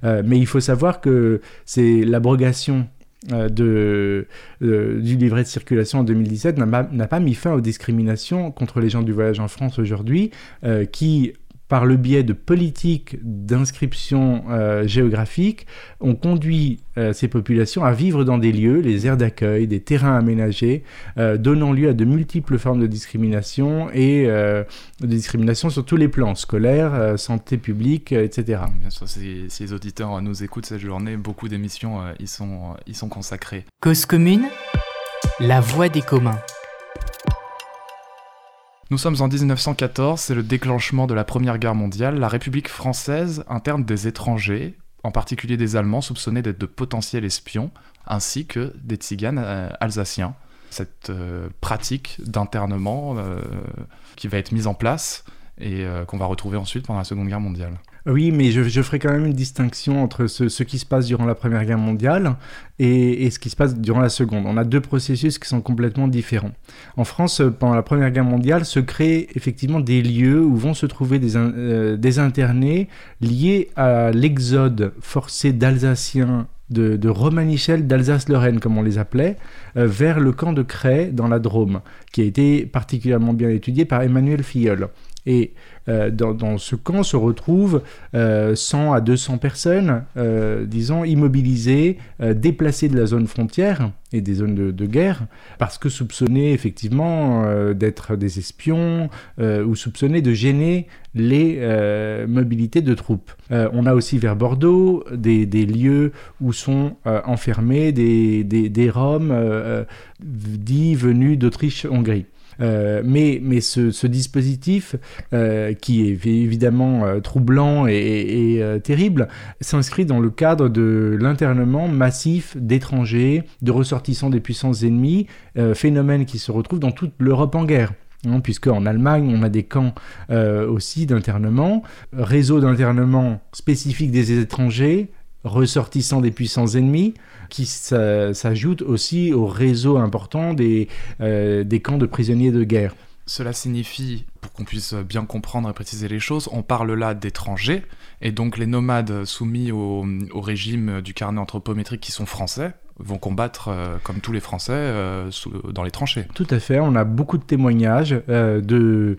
Mais il faut savoir que c'est l'abrogation euh, de, du livret de circulation en 2017 n'a pas- n'a pas mis fin aux discriminations contre les gens du voyage en France aujourd'hui, euh, qui, par le biais de politiques d'inscription euh, géographique, ont conduit euh, ces populations à vivre dans des lieux, les aires d'accueil, des terrains aménagés, euh, donnant lieu à de multiples formes de discrimination et euh, de discrimination sur tous les plans, scolaire, euh, santé publique, euh, etc. Bien sûr, si, si les auditeurs nous écoutent cette journée, beaucoup d'émissions euh, y, sont, y sont consacrées. Cause commune, la voix des communs. Nous sommes en 1914, c'est le déclenchement de la Première Guerre mondiale. La République française interne des étrangers, en particulier des Allemands soupçonnés d'être de potentiels espions, ainsi que des tziganes euh, alsaciens. Cette euh, pratique d'internement euh, qui va être mise en place et qu'on va retrouver ensuite pendant la Seconde Guerre mondiale. Oui, mais je, ferai quand même une distinction entre ce, qui se passe durant la Première Guerre mondiale et, ce qui se passe durant la Seconde. On a deux processus qui sont complètement différents. En France, pendant la Première Guerre mondiale, se créent effectivement des lieux où vont se trouver des, euh, internés liés à l'exode forcé d'Alsaciens de, de Romanichel d'Alsace-Lorraine, comme on les appelait, euh, vers le camp de Cray dans la Drôme, qui a été particulièrement bien étudié par Emmanuel Filleul. Et euh, dans, ce camp se retrouvent euh, 100 à 200 personnes, euh, disons, immobilisées, euh, déplacées de la zone frontière et des zones de, guerre, parce que soupçonnées effectivement euh, d'être des espions ou soupçonnées de gêner les mobilités de troupes. on a aussi vers Bordeaux des, des lieux où sont enfermés des, des, des Roms dits venus d'Autriche-Hongrie. Euh, mais, ce, dispositif, euh, qui est évidemment euh, troublant et, terrible, s'inscrit dans le cadre de l'internement massif d'étrangers, de ressortissants des puissances ennemies, phénomène qui se retrouve dans toute l'Europe en guerre. Hein, puisque en Allemagne, on a des camps aussi d'internement, réseau d'internement spécifique des étrangers, ressortissants des puissances ennemies, qui s'ajoute aussi au réseau important des, euh, des camps de prisonniers de guerre. Cela signifie, pour qu'on puisse bien comprendre et préciser les choses, on parle là d'étrangers, et donc les nomades soumis au, au, régime du carnet anthropométrique qui sont français vont combattre euh, comme tous les Français euh, sous, dans les tranchées. Tout à fait, on a beaucoup de témoignages euh, de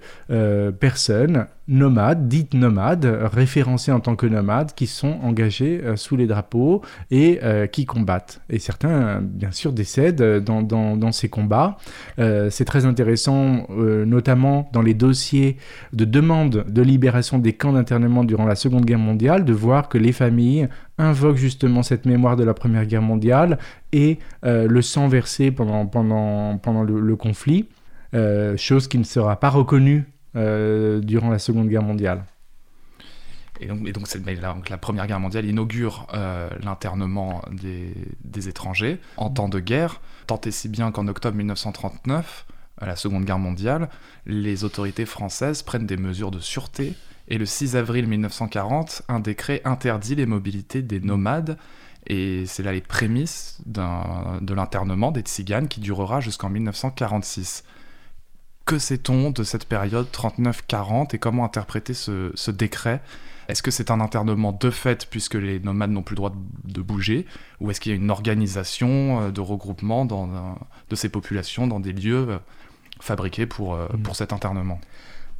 personnes nomades, dites nomades, référencées en tant que nomades, qui sont engagées euh, sous les drapeaux et euh, qui combattent. Et certains, bien sûr, décèdent dans, dans, dans ces combats. Euh, c'est très intéressant, notamment dans les dossiers de demande de libération des camps d'internement durant la Seconde Guerre mondiale, de voir que les familles invoquent justement cette mémoire de la Première Guerre mondiale et le sang versé pendant, pendant, pendant le, conflit. Euh, chose qui ne sera pas reconnue euh, durant la Seconde Guerre mondiale. Et donc la, Première Guerre mondiale inaugure euh, l'internement des, des, étrangers en temps de guerre, tant et si bien qu'en octobre 1939, à la Seconde Guerre mondiale, les autorités françaises prennent des mesures de sûreté et le 6 avril 1940, un décret interdit les mobilités des nomades et c'est là les prémices de l'internement des tziganes qui durera jusqu'en 1946 que sait-on de cette période 39-40 et comment interpréter ce, ce décret? Est-ce que c'est un internement de fait puisque les nomades n'ont plus le droit de, de bouger? Ou est-ce qu'il y a une organisation euh, de regroupement dans, de ces populations dans des lieux euh, fabriqués pour, mmh. pour cet internement?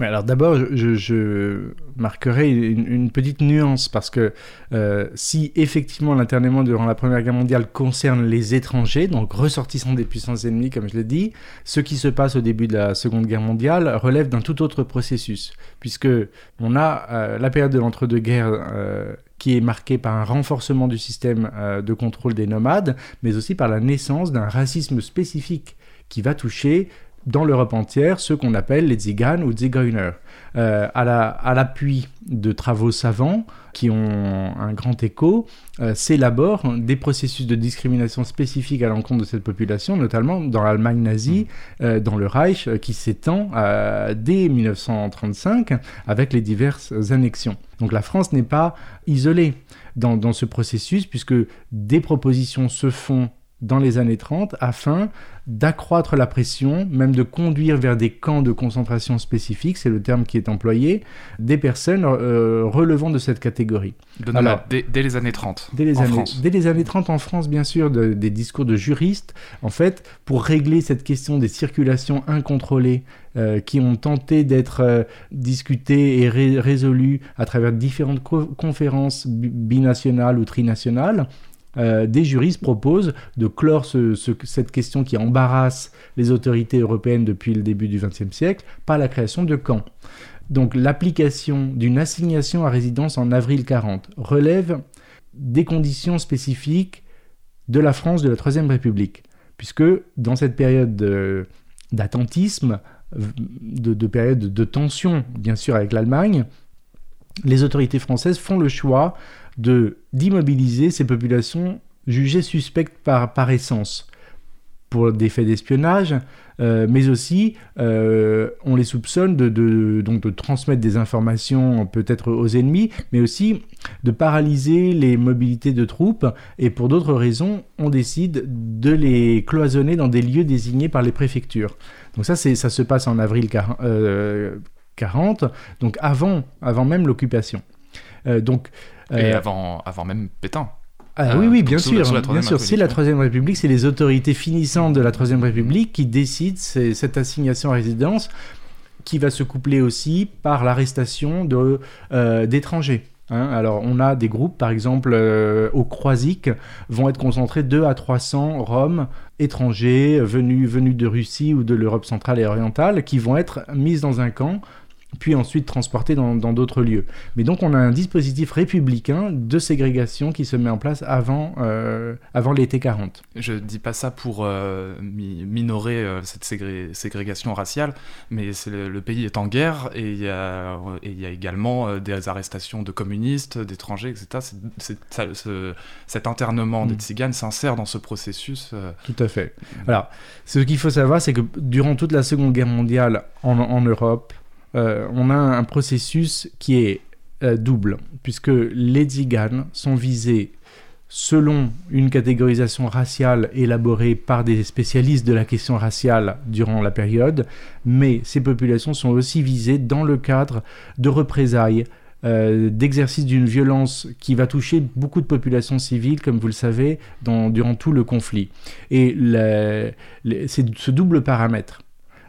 Alors d'abord, je, marquerai une, petite nuance parce que euh, si effectivement l'internement durant la Première Guerre mondiale concerne les étrangers, donc ressortissants des puissances ennemies, comme je l'ai dit, ce qui se passe au début de la Seconde Guerre mondiale relève d'un tout autre processus, puisque on a euh, la période de l'entre-deux-guerres. Euh, qui est marqué par un renforcement du système de contrôle des nomades, mais aussi par la naissance d'un racisme spécifique qui va toucher dans l'Europe entière ce qu'on appelle les Ziganes ou Zigeuner. Euh, à l'appui la, de travaux savants qui ont un grand écho, euh, s'élaborent des processus de discrimination spécifiques à l'encontre de cette population, notamment dans l'Allemagne nazie, euh, dans le Reich, euh, qui s'étend dès 1935 avec les diverses annexions. Donc la France n'est pas isolée dans, dans ce processus, puisque des propositions se font dans les années 30 afin d'accroître la pression, même de conduire vers des camps de concentration spécifiques, c'est le terme qui est employé, des personnes euh, relevant de cette catégorie. De Alors, dès, dès, les années 30 dès les en années, France. Dès les années 30 en France, bien sûr, de, des discours de juristes, en fait, pour régler cette question des circulations incontrôlées euh, qui ont tenté d'être euh, discutées et ré résolues à travers différentes co conférences binationales ou trinationales, euh, des juristes proposent de clore ce, ce, cette question qui embarrasse les autorités européennes depuis le début du XXe siècle par la création de camps. Donc l'application d'une assignation à résidence en avril 40 relève des conditions spécifiques de la France de la Troisième République, puisque dans cette période d'attentisme, de, période de tension, bien sûr, avec l'Allemagne, les autorités françaises font le choix d'immobiliser ces populations jugées suspectes par, essence pour des faits d'espionnage, euh, mais aussi euh, on les soupçonne de, donc de transmettre des informations peut-être aux ennemis, mais aussi de paralyser les mobilités de troupes. Et pour d'autres raisons, on décide de les cloisonner dans des lieux désignés par les préfectures. Donc ça, ça se passe en avril 40, euh, 40, donc avant, avant même l'occupation. Donc, Et euh, avant, avant même Pétain. ah Euh, oui, oui, bien sûr, la bien sûr. C'est la. Troisième République, c'est les autorités finissantes de la Troisième République qui décident cette assignation à résidence, qui va se coupler aussi par l'arrestation euh, d'étrangers. hein. Alors, on a des groupes, par exemple, euh, au Croisic, vont être concentrés 2 à 300 Roms étrangers venus, venus de Russie ou de l'Europe centrale et orientale, qui vont être mis dans un camp puis ensuite transportés dans d'autres lieux. Mais donc on a un dispositif républicain de ségrégation qui se met en place avant, euh, avant l'été 40. Je dis pas ça pour euh, mi- minorer euh, cette ségré- ségrégation raciale, mais le, le pays est en guerre et il y a, et il y a également des arrestations de communistes, d'étrangers, etc. Ça- ce- cet internement des Mm. tziganes s'insère dans ce processus. Tout à fait. Alors, ce qu'il faut savoir, c'est que durant toute la Seconde Guerre mondiale en, en Europe, euh, on a un processus qui est euh, double, puisque les tziganes sont visés selon une catégorisation raciale élaborée par des spécialistes de la question raciale durant la période, mais ces populations sont aussi visées dans le cadre de représailles, euh, d'exercice d'une violence qui va toucher beaucoup de populations civiles, comme vous le savez, durant tout le conflit. Et c'est ce double paramètre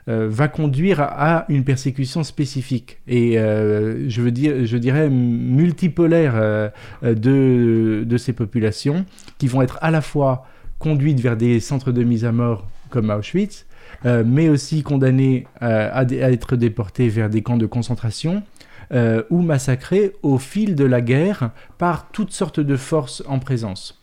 euh, va conduire à une persécution spécifique et euh, je veux dire je dirais multipolaire euh, de, de ces populations qui vont être à la fois conduites vers des centres de mise à mort comme Auschwitz mais aussi condamnées à, à être déportées vers des camps de concentration ou massacrées au fil de la guerre par toutes sortes de forces en présence.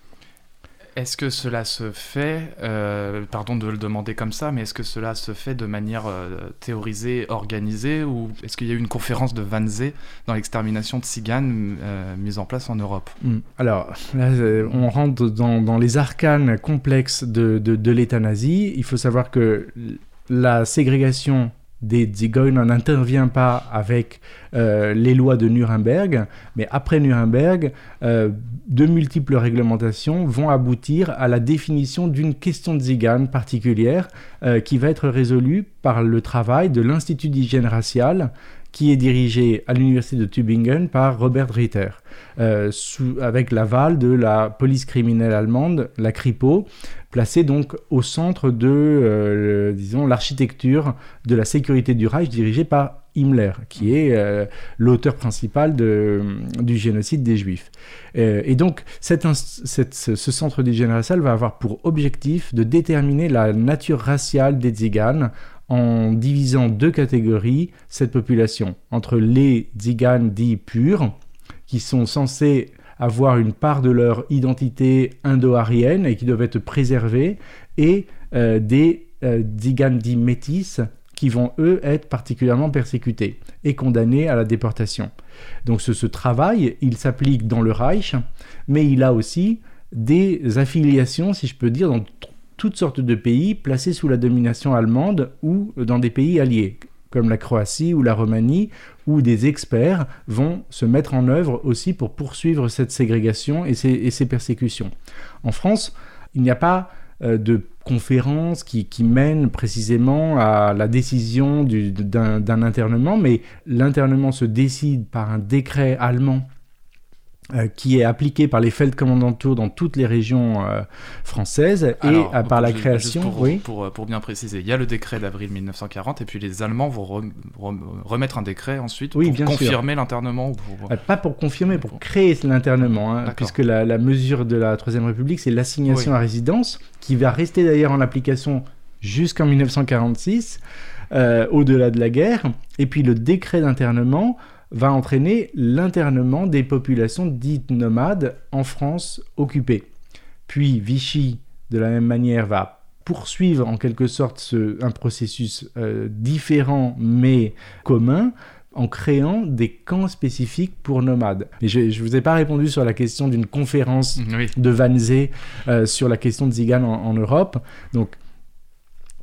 Est-ce que cela se fait, euh, pardon de le demander comme ça, mais est-ce que cela se fait de manière euh, théorisée, organisée, ou est-ce qu'il y a eu une conférence de Wannsee dans l'extermination de Tziganes euh, mise en place en Europe? Mm. Alors, on rentre dans, les arcanes complexes de, de, de. Il faut savoir que la ségrégation des Zigeuner n'intervient pas avec euh, les lois de Nuremberg, mais après Nuremberg, euh, de multiples réglementations vont aboutir à la définition d'une question de Zigane particulière euh, qui va être résolue par le travail de l'Institut d'hygiène raciale qui est dirigé à l'université de Tübingen par Robert Ritter, euh, avec l'aval de la police criminelle allemande, la Kripo, placée donc au centre de, euh, l'architecture de la sécurité du Reich dirigée par Himmler, qui est euh, l'auteur principal du génocide des Juifs. Et donc, ce, ce centre d'hygiène raciale va avoir pour objectif de déterminer la nature raciale des Tziganes en divisant deux catégories cette population, entre les Tziganes dits purs, qui sont censés avoir une part de leur identité indo-arienne et qui doivent être préservés, et euh, des euh, Tziganes dits métis, qui vont eux être particulièrement persécutés et condamnés à la déportation. Donc ce, ce travail, il s'applique dans le Reich, mais il a aussi des affiliations, si je peux dire, dans toutes sortes de pays placés sous la domination allemande ou dans des pays alliés, comme la Croatie ou la Roumanie, où des experts vont se mettre en œuvre aussi pour poursuivre cette ségrégation et ces, persécutions. En France, il n'y a pas euh, de conférence qui, qui mène précisément à la décision du- d'un internement, mais l'internement se décide par un décret allemand qui est appliqué par les Feldkommandantur dans toutes les régions euh, françaises et euh, par la création. Pour, oui. pour, euh, pour bien préciser, il y a le décret d'avril 1940 et puis les Allemands vont rem- rem- remettre un décret ensuite Oui, pour bien confirmer l'internement. pour- Euh, Pas pour confirmer, pour créer l'internement, hein, puisque la, la mesure de la Troisième République, c'est l'assignation Oui. à résidence, qui va rester d'ailleurs en application jusqu'en 1946, euh, au-delà de la guerre. Et puis le décret d'internement va entraîner l'internement des populations dites nomades en France occupée. Puis Vichy, de la même manière, va poursuivre en quelque sorte ce- un processus euh, différent mais commun en créant des camps spécifiques pour nomades. Et je ne vous ai pas répondu sur la question d'une conférence Oui. de Wannsee euh, sur la question de Zigan en, en Europe. Donc,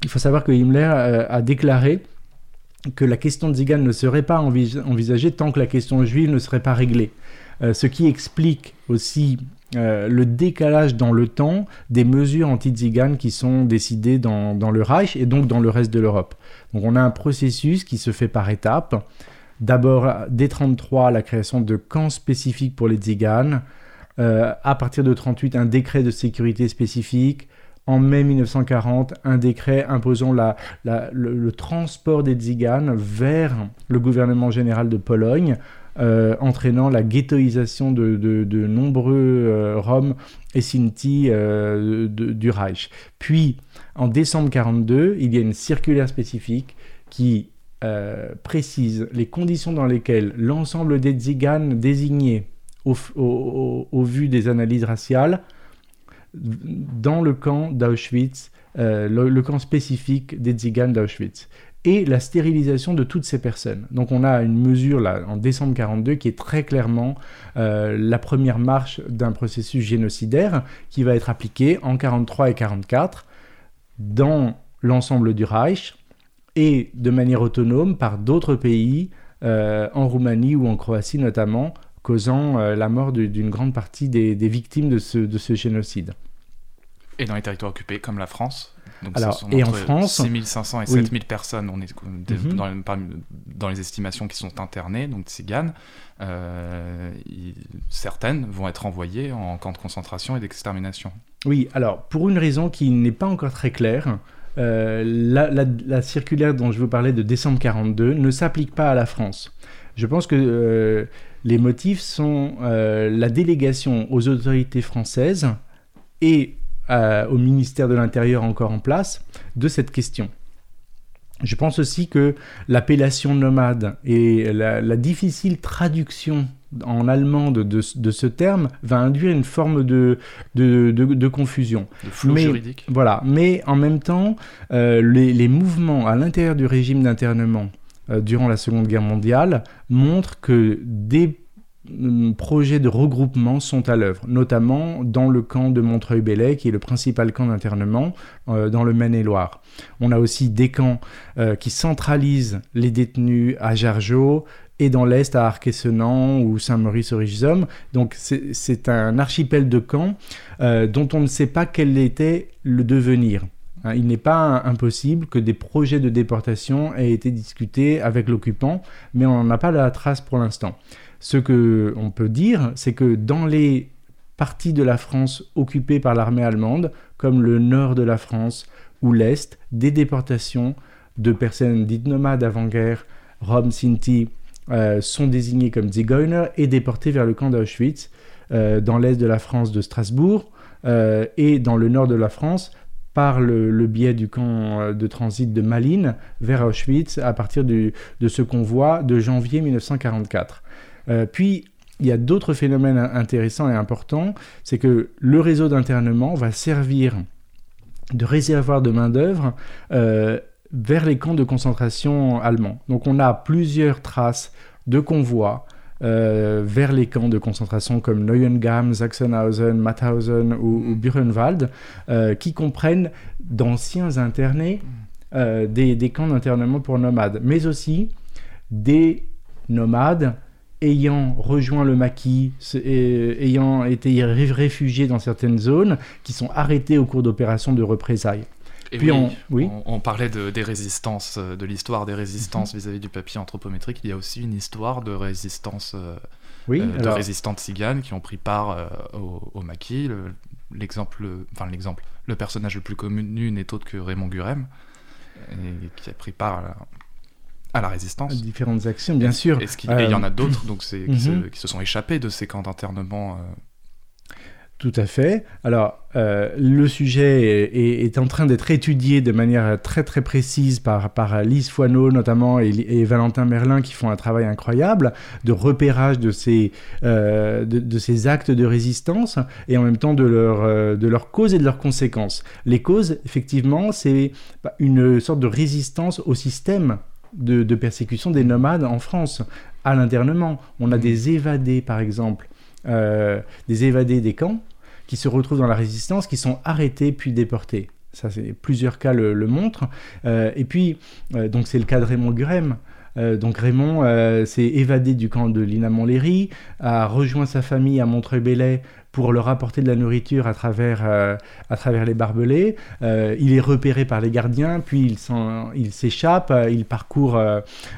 il faut savoir que Himmler euh, a déclaré que la question de Zigan ne serait pas envis- envisagée tant que la question juive ne serait pas réglée. Euh, ce qui explique aussi euh, le décalage dans le temps des mesures anti-Zigan qui sont décidées dans, le Reich et donc dans le reste de l'Europe. Donc on a un processus qui se fait par étapes. D'abord, dès 33, la création de camps spécifiques pour les Tziganes. Euh, à partir de 38, un décret de sécurité spécifique. En mai 1940, un décret imposant le, transport des Tziganes vers le gouvernement général de Pologne, euh, entraînant la ghettoisation de, de- nombreux euh, Roms et Sinti euh, du Reich. Puis, en décembre 42, il y a une circulaire spécifique qui précise les conditions dans lesquelles l'ensemble des Tziganes désignés au vu des analyses raciales dans le camp d'Auschwitz, euh, le, camp spécifique des Tziganes d'Auschwitz, et la stérilisation de toutes ces personnes. Donc on a une mesure là en décembre 42 qui est très clairement euh, la première marche d'un processus génocidaire qui va être appliqué en 43 et 44 dans l'ensemble du Reich et de manière autonome par d'autres pays, euh, en Roumanie ou en Croatie notamment, causant euh, la mort du- d'une grande partie des, des victimes de ce, de ce génocide. Et dans les territoires occupés, comme la France. Donc, Alors, sont et en France 6500 et Oui. 7000 personnes, on est Mhm. dans, les- parmi- dans les estimations qui sont internées, donc tziganes. Euh, certaines vont être envoyées en camp de concentration et d'extermination. Oui, alors pour une raison qui n'est pas encore très claire, euh, la, la- la circulaire dont je vous parlais de décembre 42 ne s'applique pas à la France. Je pense que euh, les motifs sont euh, la délégation aux autorités françaises et euh, au ministère de l'Intérieur encore en place de cette question. Je pense aussi que l'appellation nomade et la, la difficile traduction en allemand de, de- de ce terme va induire une forme de, de, de- de confusion. Flou Mais- juridique. Voilà, mais en même temps, euh, les, les mouvements à l'intérieur du régime d'internement durant la Seconde Guerre mondiale montrent que des hum, projets de regroupement sont à l'œuvre, notamment dans le camp de Montreuil-Bellay, qui est le principal camp d'internement euh, dans le Maine-et-Loire. On a aussi des camps euh, qui centralisent les détenus à Jargeau et dans l'Est à Arquet-Senans ou Saint-Maurice-au-Richesomme. Donc c'est un archipel de camps euh, dont on ne sait pas quel était le devenir. Hein, il n'est pas impossible que des projets de déportation aient été discutés avec l'occupant, mais on n'en a pas la trace pour l'instant. Ce que on peut dire, c'est que dans les parties de la France occupées par l'armée allemande, comme le nord de la France ou l'est, des déportations de personnes dites nomades avant-guerre, Roms, Sinti, euh, sont désignés comme Zigeuner et déportés vers le camp d'Auschwitz, euh, dans l'est de la France de Strasbourg euh, et dans le nord de la France par le, biais du camp euh, de transit de Malines vers Auschwitz à partir de ce convoi de janvier 1944. Euh, puis, il y a d'autres phénomènes in- intéressants et importants, c'est que le réseau d'internement va servir de réservoir de main-d'œuvre euh, vers les camps de concentration allemands. Donc on a plusieurs traces de convois euh, vers les camps de concentration comme Neuengamme, Sachsenhausen, Mauthausen ou, ou Buchenwald, euh, qui comprennent d'anciens internés euh, des, des camps d'internement pour nomades, mais aussi des nomades ayant rejoint le maquis, ayant été ré- réfugiés dans certaines zones, qui sont arrêtés au cours d'opérations de représailles. Et Puis oui, on- oui. on, on parlait de, des résistances, euh, de l'histoire des résistances Mhm. vis-à-vis du papier anthropométrique. Il y a aussi une histoire de résistance, euh, Oui, euh, de résistants tziganes qui ont pris part euh, au, au maquis. Le- L'exemple, enfin l'exemple, le personnage le plus connu n'est autre que Raymond Gurem, et qui a pris part à la, à la résistance. différentes actions, bien sûr. Et il y en a d'autres donc qui, se, Mhm. qui se sont échappés de ces camps d'internement. Tout à fait. Alors, euh, le sujet est, en train d'être étudié de manière très très précise par, par Lise Foineau notamment et, et Valentin Merlin qui font un travail incroyable de repérage de ces, euh, de, de ces actes de résistance et en même temps de leurs euh, de leurs causes et de leurs conséquences. Les causes, effectivement, c'est une sorte de résistance au système de, de persécution des nomades en France, à l'internement. On a des évadés, par exemple, euh, des évadés des camps qui se retrouvent dans la résistance, qui sont arrêtés puis déportés. Ça, c'est plusieurs cas le, montrent. Euh, et puis, euh, donc c'est le cas de Raymond Gurem. Euh, donc Raymond s'est évadé du camp de Lina Montlhéry, a rejoint sa famille à Montreuil-Bellay pour leur apporter de la nourriture à travers, euh, à travers les barbelés. Euh, il est repéré par les gardiens, puis il s'en- il s'échappe, euh, il parcourt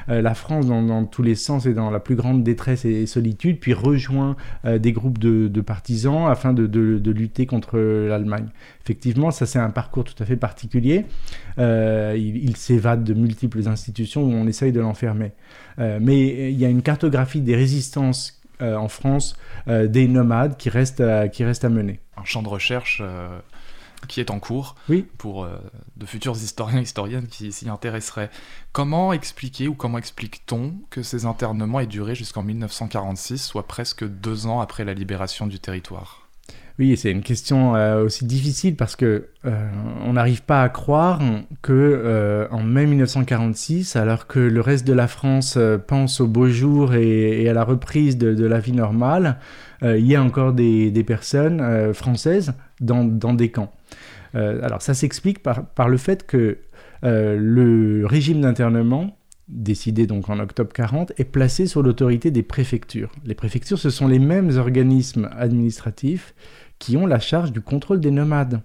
la France dans, tous les sens et dans la plus grande détresse et solitude, puis rejoint des groupes de, partisans afin de, de- de lutter contre l'Allemagne. Effectivement, ça c'est un parcours tout à fait particulier. Il il s'évade de multiples institutions où on essaye de l'enfermer. Mais il y a une cartographie des résistances euh, en France euh, des nomades qui restent, à- qui restent à mener. Un champ de recherche euh, qui est en cours Oui. pour de futurs historiens et historiennes qui s'y intéresseraient. Comment expliquer ou comment explique-t-on que ces internements aient duré jusqu'en 1946, soit presque deux ans après la libération du territoire? Oui, c'est une question euh, aussi difficile parce que euh, on n'arrive pas à croire que euh, en mai 1946, alors que le reste de la France pense au beau jour et, à la reprise de, la vie normale, il y a encore des, personnes françaises dans, des camps. Alors ça s'explique par, par le fait que le régime d'internement décidé donc en octobre 40, est placé sous l'autorité des préfectures. Les préfectures, ce sont les mêmes organismes administratifs qui ont la charge du contrôle des nomades.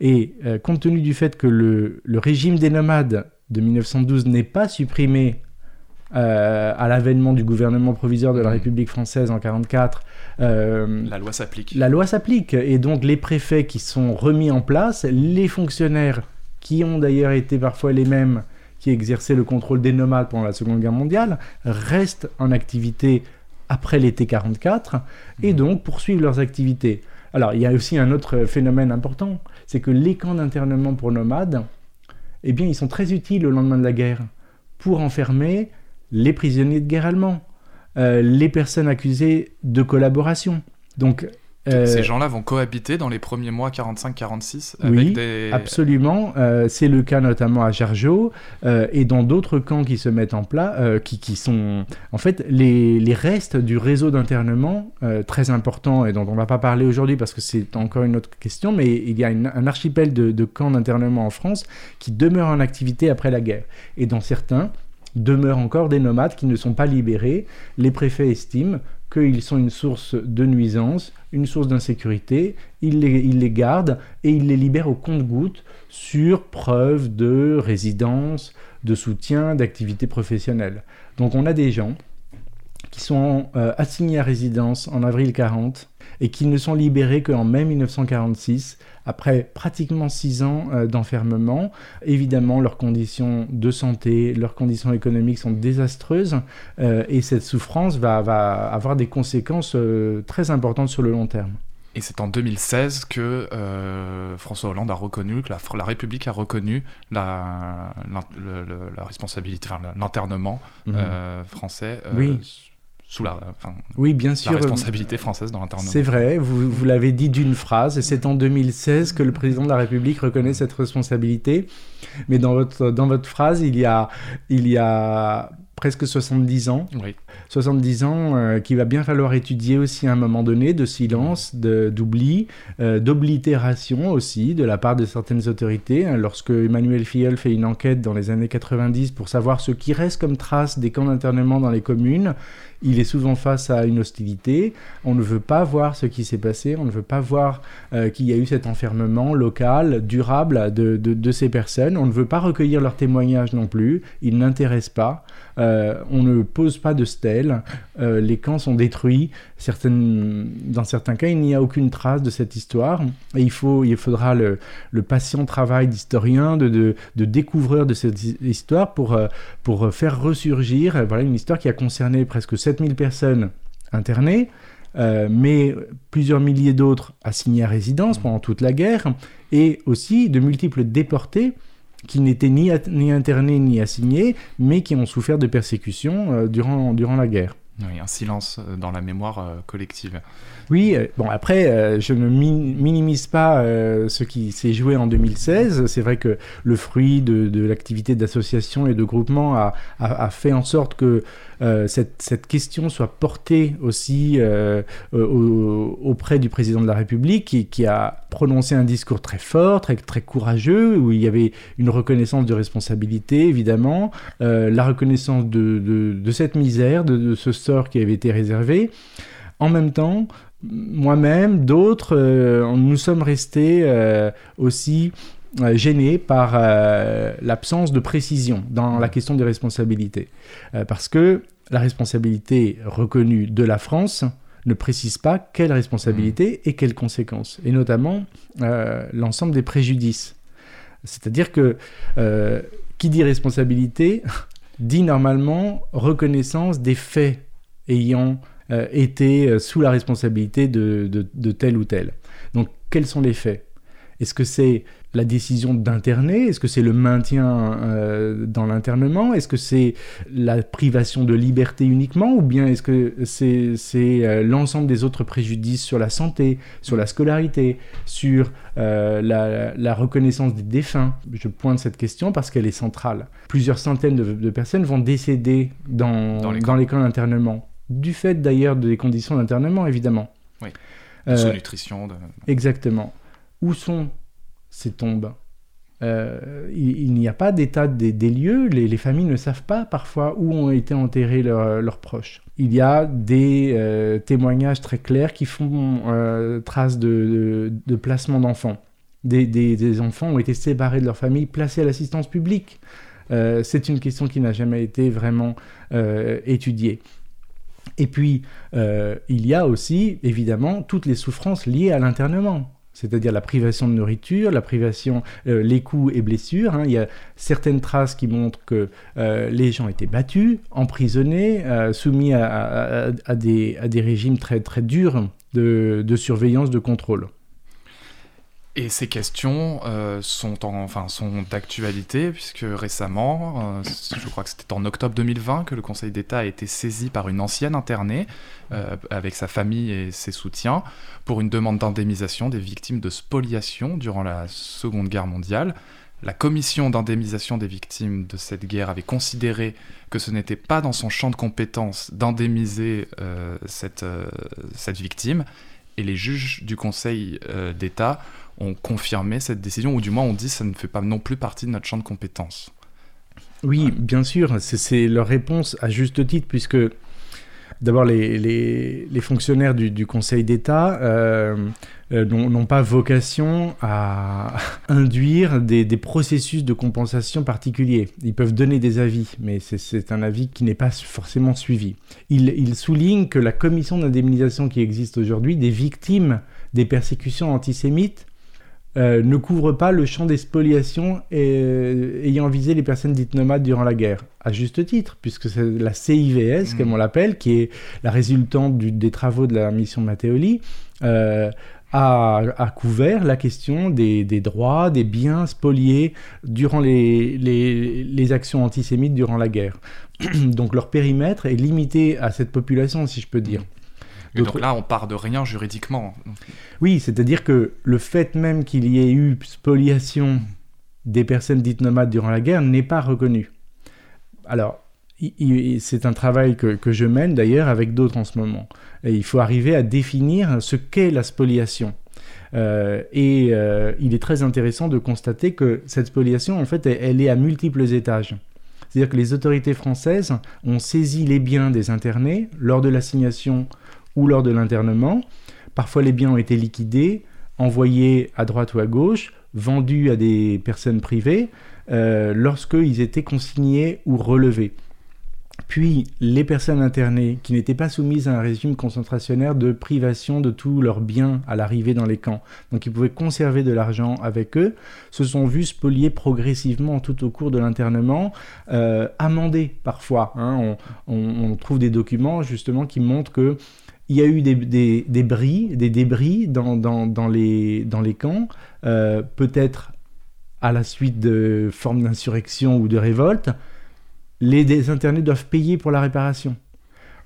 Et euh, compte tenu du fait que le, le régime des nomades de 1912 n'est pas supprimé euh, à l'avènement du gouvernement provisoire de la République française en 1944, euh, La loi s'applique. la loi s'applique. Et donc les préfets qui sont remis en place, les fonctionnaires qui ont d'ailleurs été parfois les mêmes qui exerçaient le contrôle des nomades pendant la Seconde Guerre mondiale, restent en activité après l'été 44 et donc poursuivent leurs activités. Alors il y a aussi un autre phénomène important, c'est que les camps d'internement pour nomades, eh bien ils sont très utiles au lendemain de la guerre pour enfermer les prisonniers de guerre allemands, euh, les personnes accusées de collaboration. Donc euh, Ces gens-là vont cohabiter dans les premiers mois 45-46 avec Oui, des... Absolument, euh, c'est le cas notamment à Jargeau euh, et dans d'autres camps qui se mettent en place, qui, qui sont en fait les, les restes du réseau d'internement très important et dont on ne va pas parler aujourd'hui parce que c'est encore une autre question, mais il y a une- un archipel de, de camps d'internement en France qui demeurent en activité après la guerre. Et dans certains, demeurent encore des nomades qui ne sont pas libérés. Les préfets estiment qu'ils sont une source de nuisance, une source d'insécurité, ils les, gardent et ils les libèrent au compte-gouttes sur preuve de résidence, de soutien, d'activité professionnelle. Donc on a des gens qui sont euh, assignés à résidence en avril 40 et qui ne sont libérés qu'en mai 1946, après pratiquement six ans euh, d'enfermement. Évidemment, leurs conditions de santé, leurs conditions économiques sont désastreuses euh, et cette souffrance va, va avoir des conséquences euh, très importantes sur le long terme. Et c'est en 2016 que euh, François Hollande a reconnu, que la, la République a reconnu la, responsabilité, enfin l'internement euh, français euh, Oui. Sous la, enfin, Oui, bien la sûr. euh, responsabilité française dans l'internement. C'est vrai, vous, vous l'avez dit d'une phrase, et c'est en 2016 que le président de la République reconnaît cette responsabilité. Mais dans votre, dans votre phrase, il y a, il y a presque 70 ans, Oui. 70 ans euh, qu'il va bien falloir étudier aussi à un moment donné, de silence, de- d'oubli, euh, d'oblitération aussi de la part de certaines autorités. hein. lorsque Emmanuel Filleul fait une enquête dans les années 90 pour savoir ce qui reste comme trace des camps d'internement dans les communes, il est souvent face à une hostilité. On ne veut pas voir ce qui s'est passé, on ne veut pas voir euh, qu'il y a eu cet enfermement local, durable de, de- ces personnes. On ne veut pas recueillir leurs témoignages non plus, ils n'intéressent pas. Euh, on ne pose pas de stèles, euh, les camps sont détruits. Certaines, dans certains cas, il n'y a aucune trace de cette histoire. Et il, faut, il faudra le, le patient travail d'historien, de, de, de découvreur de cette hi- histoire pour, pour faire ressurgir une histoire qui a concerné presque 7000 personnes internées, euh, mais plusieurs milliers d'autres assignés à résidence pendant toute la guerre, et aussi de multiples déportés qui n'étaient ni, ni internés ni assignés, mais qui ont souffert de persécutions euh, durant, durant la guerre. Oui, un silence euh, dans la mémoire collective. Oui, euh, bon après, euh, je ne mi- minimise pas euh, ce qui s'est joué en 2016. C'est vrai que le fruit de, l'activité d'association et de groupement a, fait en sorte que cette, question soit portée aussi au- auprès du président de la République, qui, a prononcé un discours très fort, très, courageux, où il y avait une reconnaissance de responsabilité, évidemment, la reconnaissance de, cette misère, de ce sort qui avait été réservé. En même temps, moi-même, d'autres, euh, nous sommes restés euh, aussi euh, gênés par euh, l'absence de précision dans la question des responsabilités. Parce que la responsabilité reconnue de la France ne précise pas quelle responsabilité et quelles conséquences, et notamment l'ensemble des préjudices. C'est-à-dire que qui dit responsabilité dit normalement reconnaissance des faits ayant euh, été euh, sous la responsabilité de, de- de tel ou tel. Donc, quels sont les faits? Est-ce que c'est la décision d'interner? Est-ce que c'est le maintien euh, dans l'internement? Est-ce que c'est la privation de liberté uniquement? Ou bien est-ce que c'est euh, l'ensemble des autres préjudices sur la santé, sur la scolarité, sur euh, la, la reconnaissance des défunts? Je pointe cette question parce qu'elle est centrale. Plusieurs centaines de, de personnes vont décéder dans, Dans les camps d'internement. Du fait d'ailleurs des conditions d'internement, évidemment. Oui. Euh, De sous-nutrition, de... Exactement. Où sont ces tombes? Euh, il, il n'y a pas d'état des, des lieux, les, les familles ne savent pas parfois où ont été enterrés leurs, proches. Il y a des euh, témoignages très clairs qui font euh, trace de, de- de placement d'enfants. Des, des- des enfants ont été séparés de leur famille, placés à l'assistance publique. C'est une question qui n'a jamais été vraiment étudiée. Et puis, euh, il y a aussi, évidemment, toutes les souffrances liées à l'internement. C'est-à-dire la privation de nourriture, la privation, euh, les coups et blessures. hein. Il y a certaines traces qui montrent que euh, les gens étaient battus, emprisonnés, soumis à, des, régimes très, durs de surveillance, de contrôle. Et ces questions euh, sont, en, enfin, d'actualité, puisque récemment, euh, je crois que c'était en octobre 2020, que le Conseil d'État a été saisi par une ancienne internée, euh, avec sa famille et ses soutiens, pour une demande d'indemnisation des victimes de spoliation durant la Seconde Guerre mondiale. La commission d'indemnisation des victimes de cette guerre avait considéré que ce n'était pas dans son champ de compétences d'indemniser cette, cette victime, et les juges du Conseil euh, d'État ont confirmé cette décision, ou du moins ont dit que ça ne fait pas non plus partie de notre champ de compétences. Oui, bien sûr, c'est- c'est leur réponse à juste titre, puisque d'abord les, fonctionnaires du, Conseil d'État euh, euh, n'ont pas vocation à induire des, processus de compensation particuliers. Ils peuvent donner des avis, mais c'est- c'est un avis qui n'est pas forcément suivi. Ils il soulignent que la commission d'indemnisation qui existe aujourd'hui des victimes des persécutions antisémites euh, ne couvre pas le champ des spoliations euh, ayant visé les personnes dites nomades durant la guerre. À juste titre, puisque c'est la CIVS, comme on l'appelle, qui est la résultante du- des travaux de la mission Matteoli, euh, a, a couvert la question des, des droits, des biens spoliés durant les, les, les actions antisémites durant la guerre. Donc leur périmètre est limité à cette population, si je peux dire. Et donc là, on part de rien juridiquement. Oui, c'est-à-dire que le fait même qu'il y ait eu spoliation des personnes dites nomades durant la guerre n'est pas reconnu. Alors, c'est un travail que, que je mène d'ailleurs avec d'autres en ce moment. Et il faut arriver à définir ce qu'est la spoliation. Euh, et euh, il est très intéressant de constater que cette spoliation, en fait, elle, elle est à multiples étages. C'est-à-dire que les autorités françaises ont saisi les biens des internés lors de l'assignation lors de l'internement. Parfois, les biens ont été liquidés, envoyés à droite ou à gauche, vendus à des personnes privées euh, lorsqu'ils étaient consignés ou relevés. Puis, les personnes internées qui n'étaient pas soumises à un régime concentrationnaire de privation de tous leurs biens à l'arrivée dans les camps, donc ils pouvaient conserver de l'argent avec eux, se sont vus spoliés progressivement tout au cours de l'internement, euh, amendés parfois. hein. On trouve des documents justement qui montrent que il y a eu des, des, des bris, des débris dans, les, les camps, euh, peut-être à la suite de formes d'insurrection ou de révolte. Les désinternés doivent payer pour la réparation.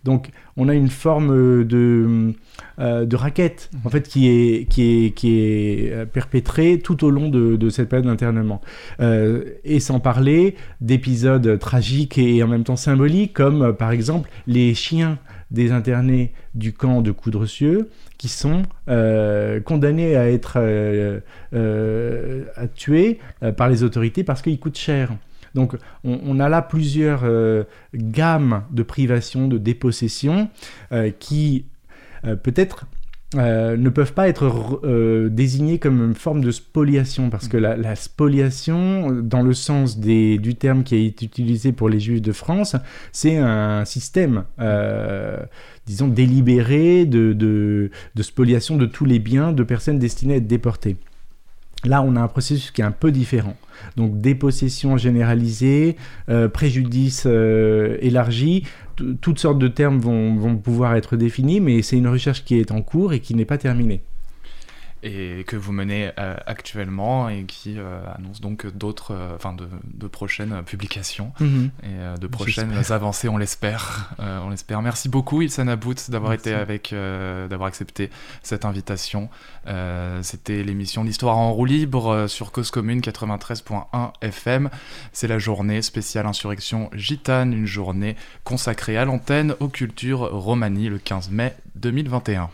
Donc on a une forme de, euh, de raquette en fait qui est, qui est, qui est euh, perpétrée tout au long de, cette période d'internement. Et sans parler d'épisodes tragiques et en même temps symboliques comme par exemple les chiens des internés du camp de Coudrecieux qui sont euh, condamnés à être euh, euh, euh, par les autorités parce qu'ils coûtent cher. Donc on, on a là plusieurs gammes de privation, de dépossession qui peut-être euh, ne peuvent pas être re- euh, désignées comme une forme de spoliation parce que la, spoliation, dans le sens du terme qui été utilisé pour les Juifs de France, c'est un système, euh, disons, délibéré de spoliation de tous les biens de personnes destinées à être déportées. Là, on a un processus qui est un peu différent. Donc, dépossession généralisée, euh, préjudice euh, élargi, toutes sortes de termes vont pouvoir être définis, mais c'est une recherche qui est en cours et qui n'est pas terminée. Et que vous menez euh, actuellement et qui euh, annonce donc d'autres, euh, enfin de, de prochaines publications et euh, de prochaines avancées, on l'espère. On l'espère. Merci beaucoup Ilsan About d'avoir été avec, d'avoir accepté cette invitation. C'était l'émission L'Histoire en roue libre sur Cause Commune 93.1 FM. C'est la journée spéciale insurrection gitane, une journée consacrée à l'antenne aux cultures romanies le 15 mai 2021.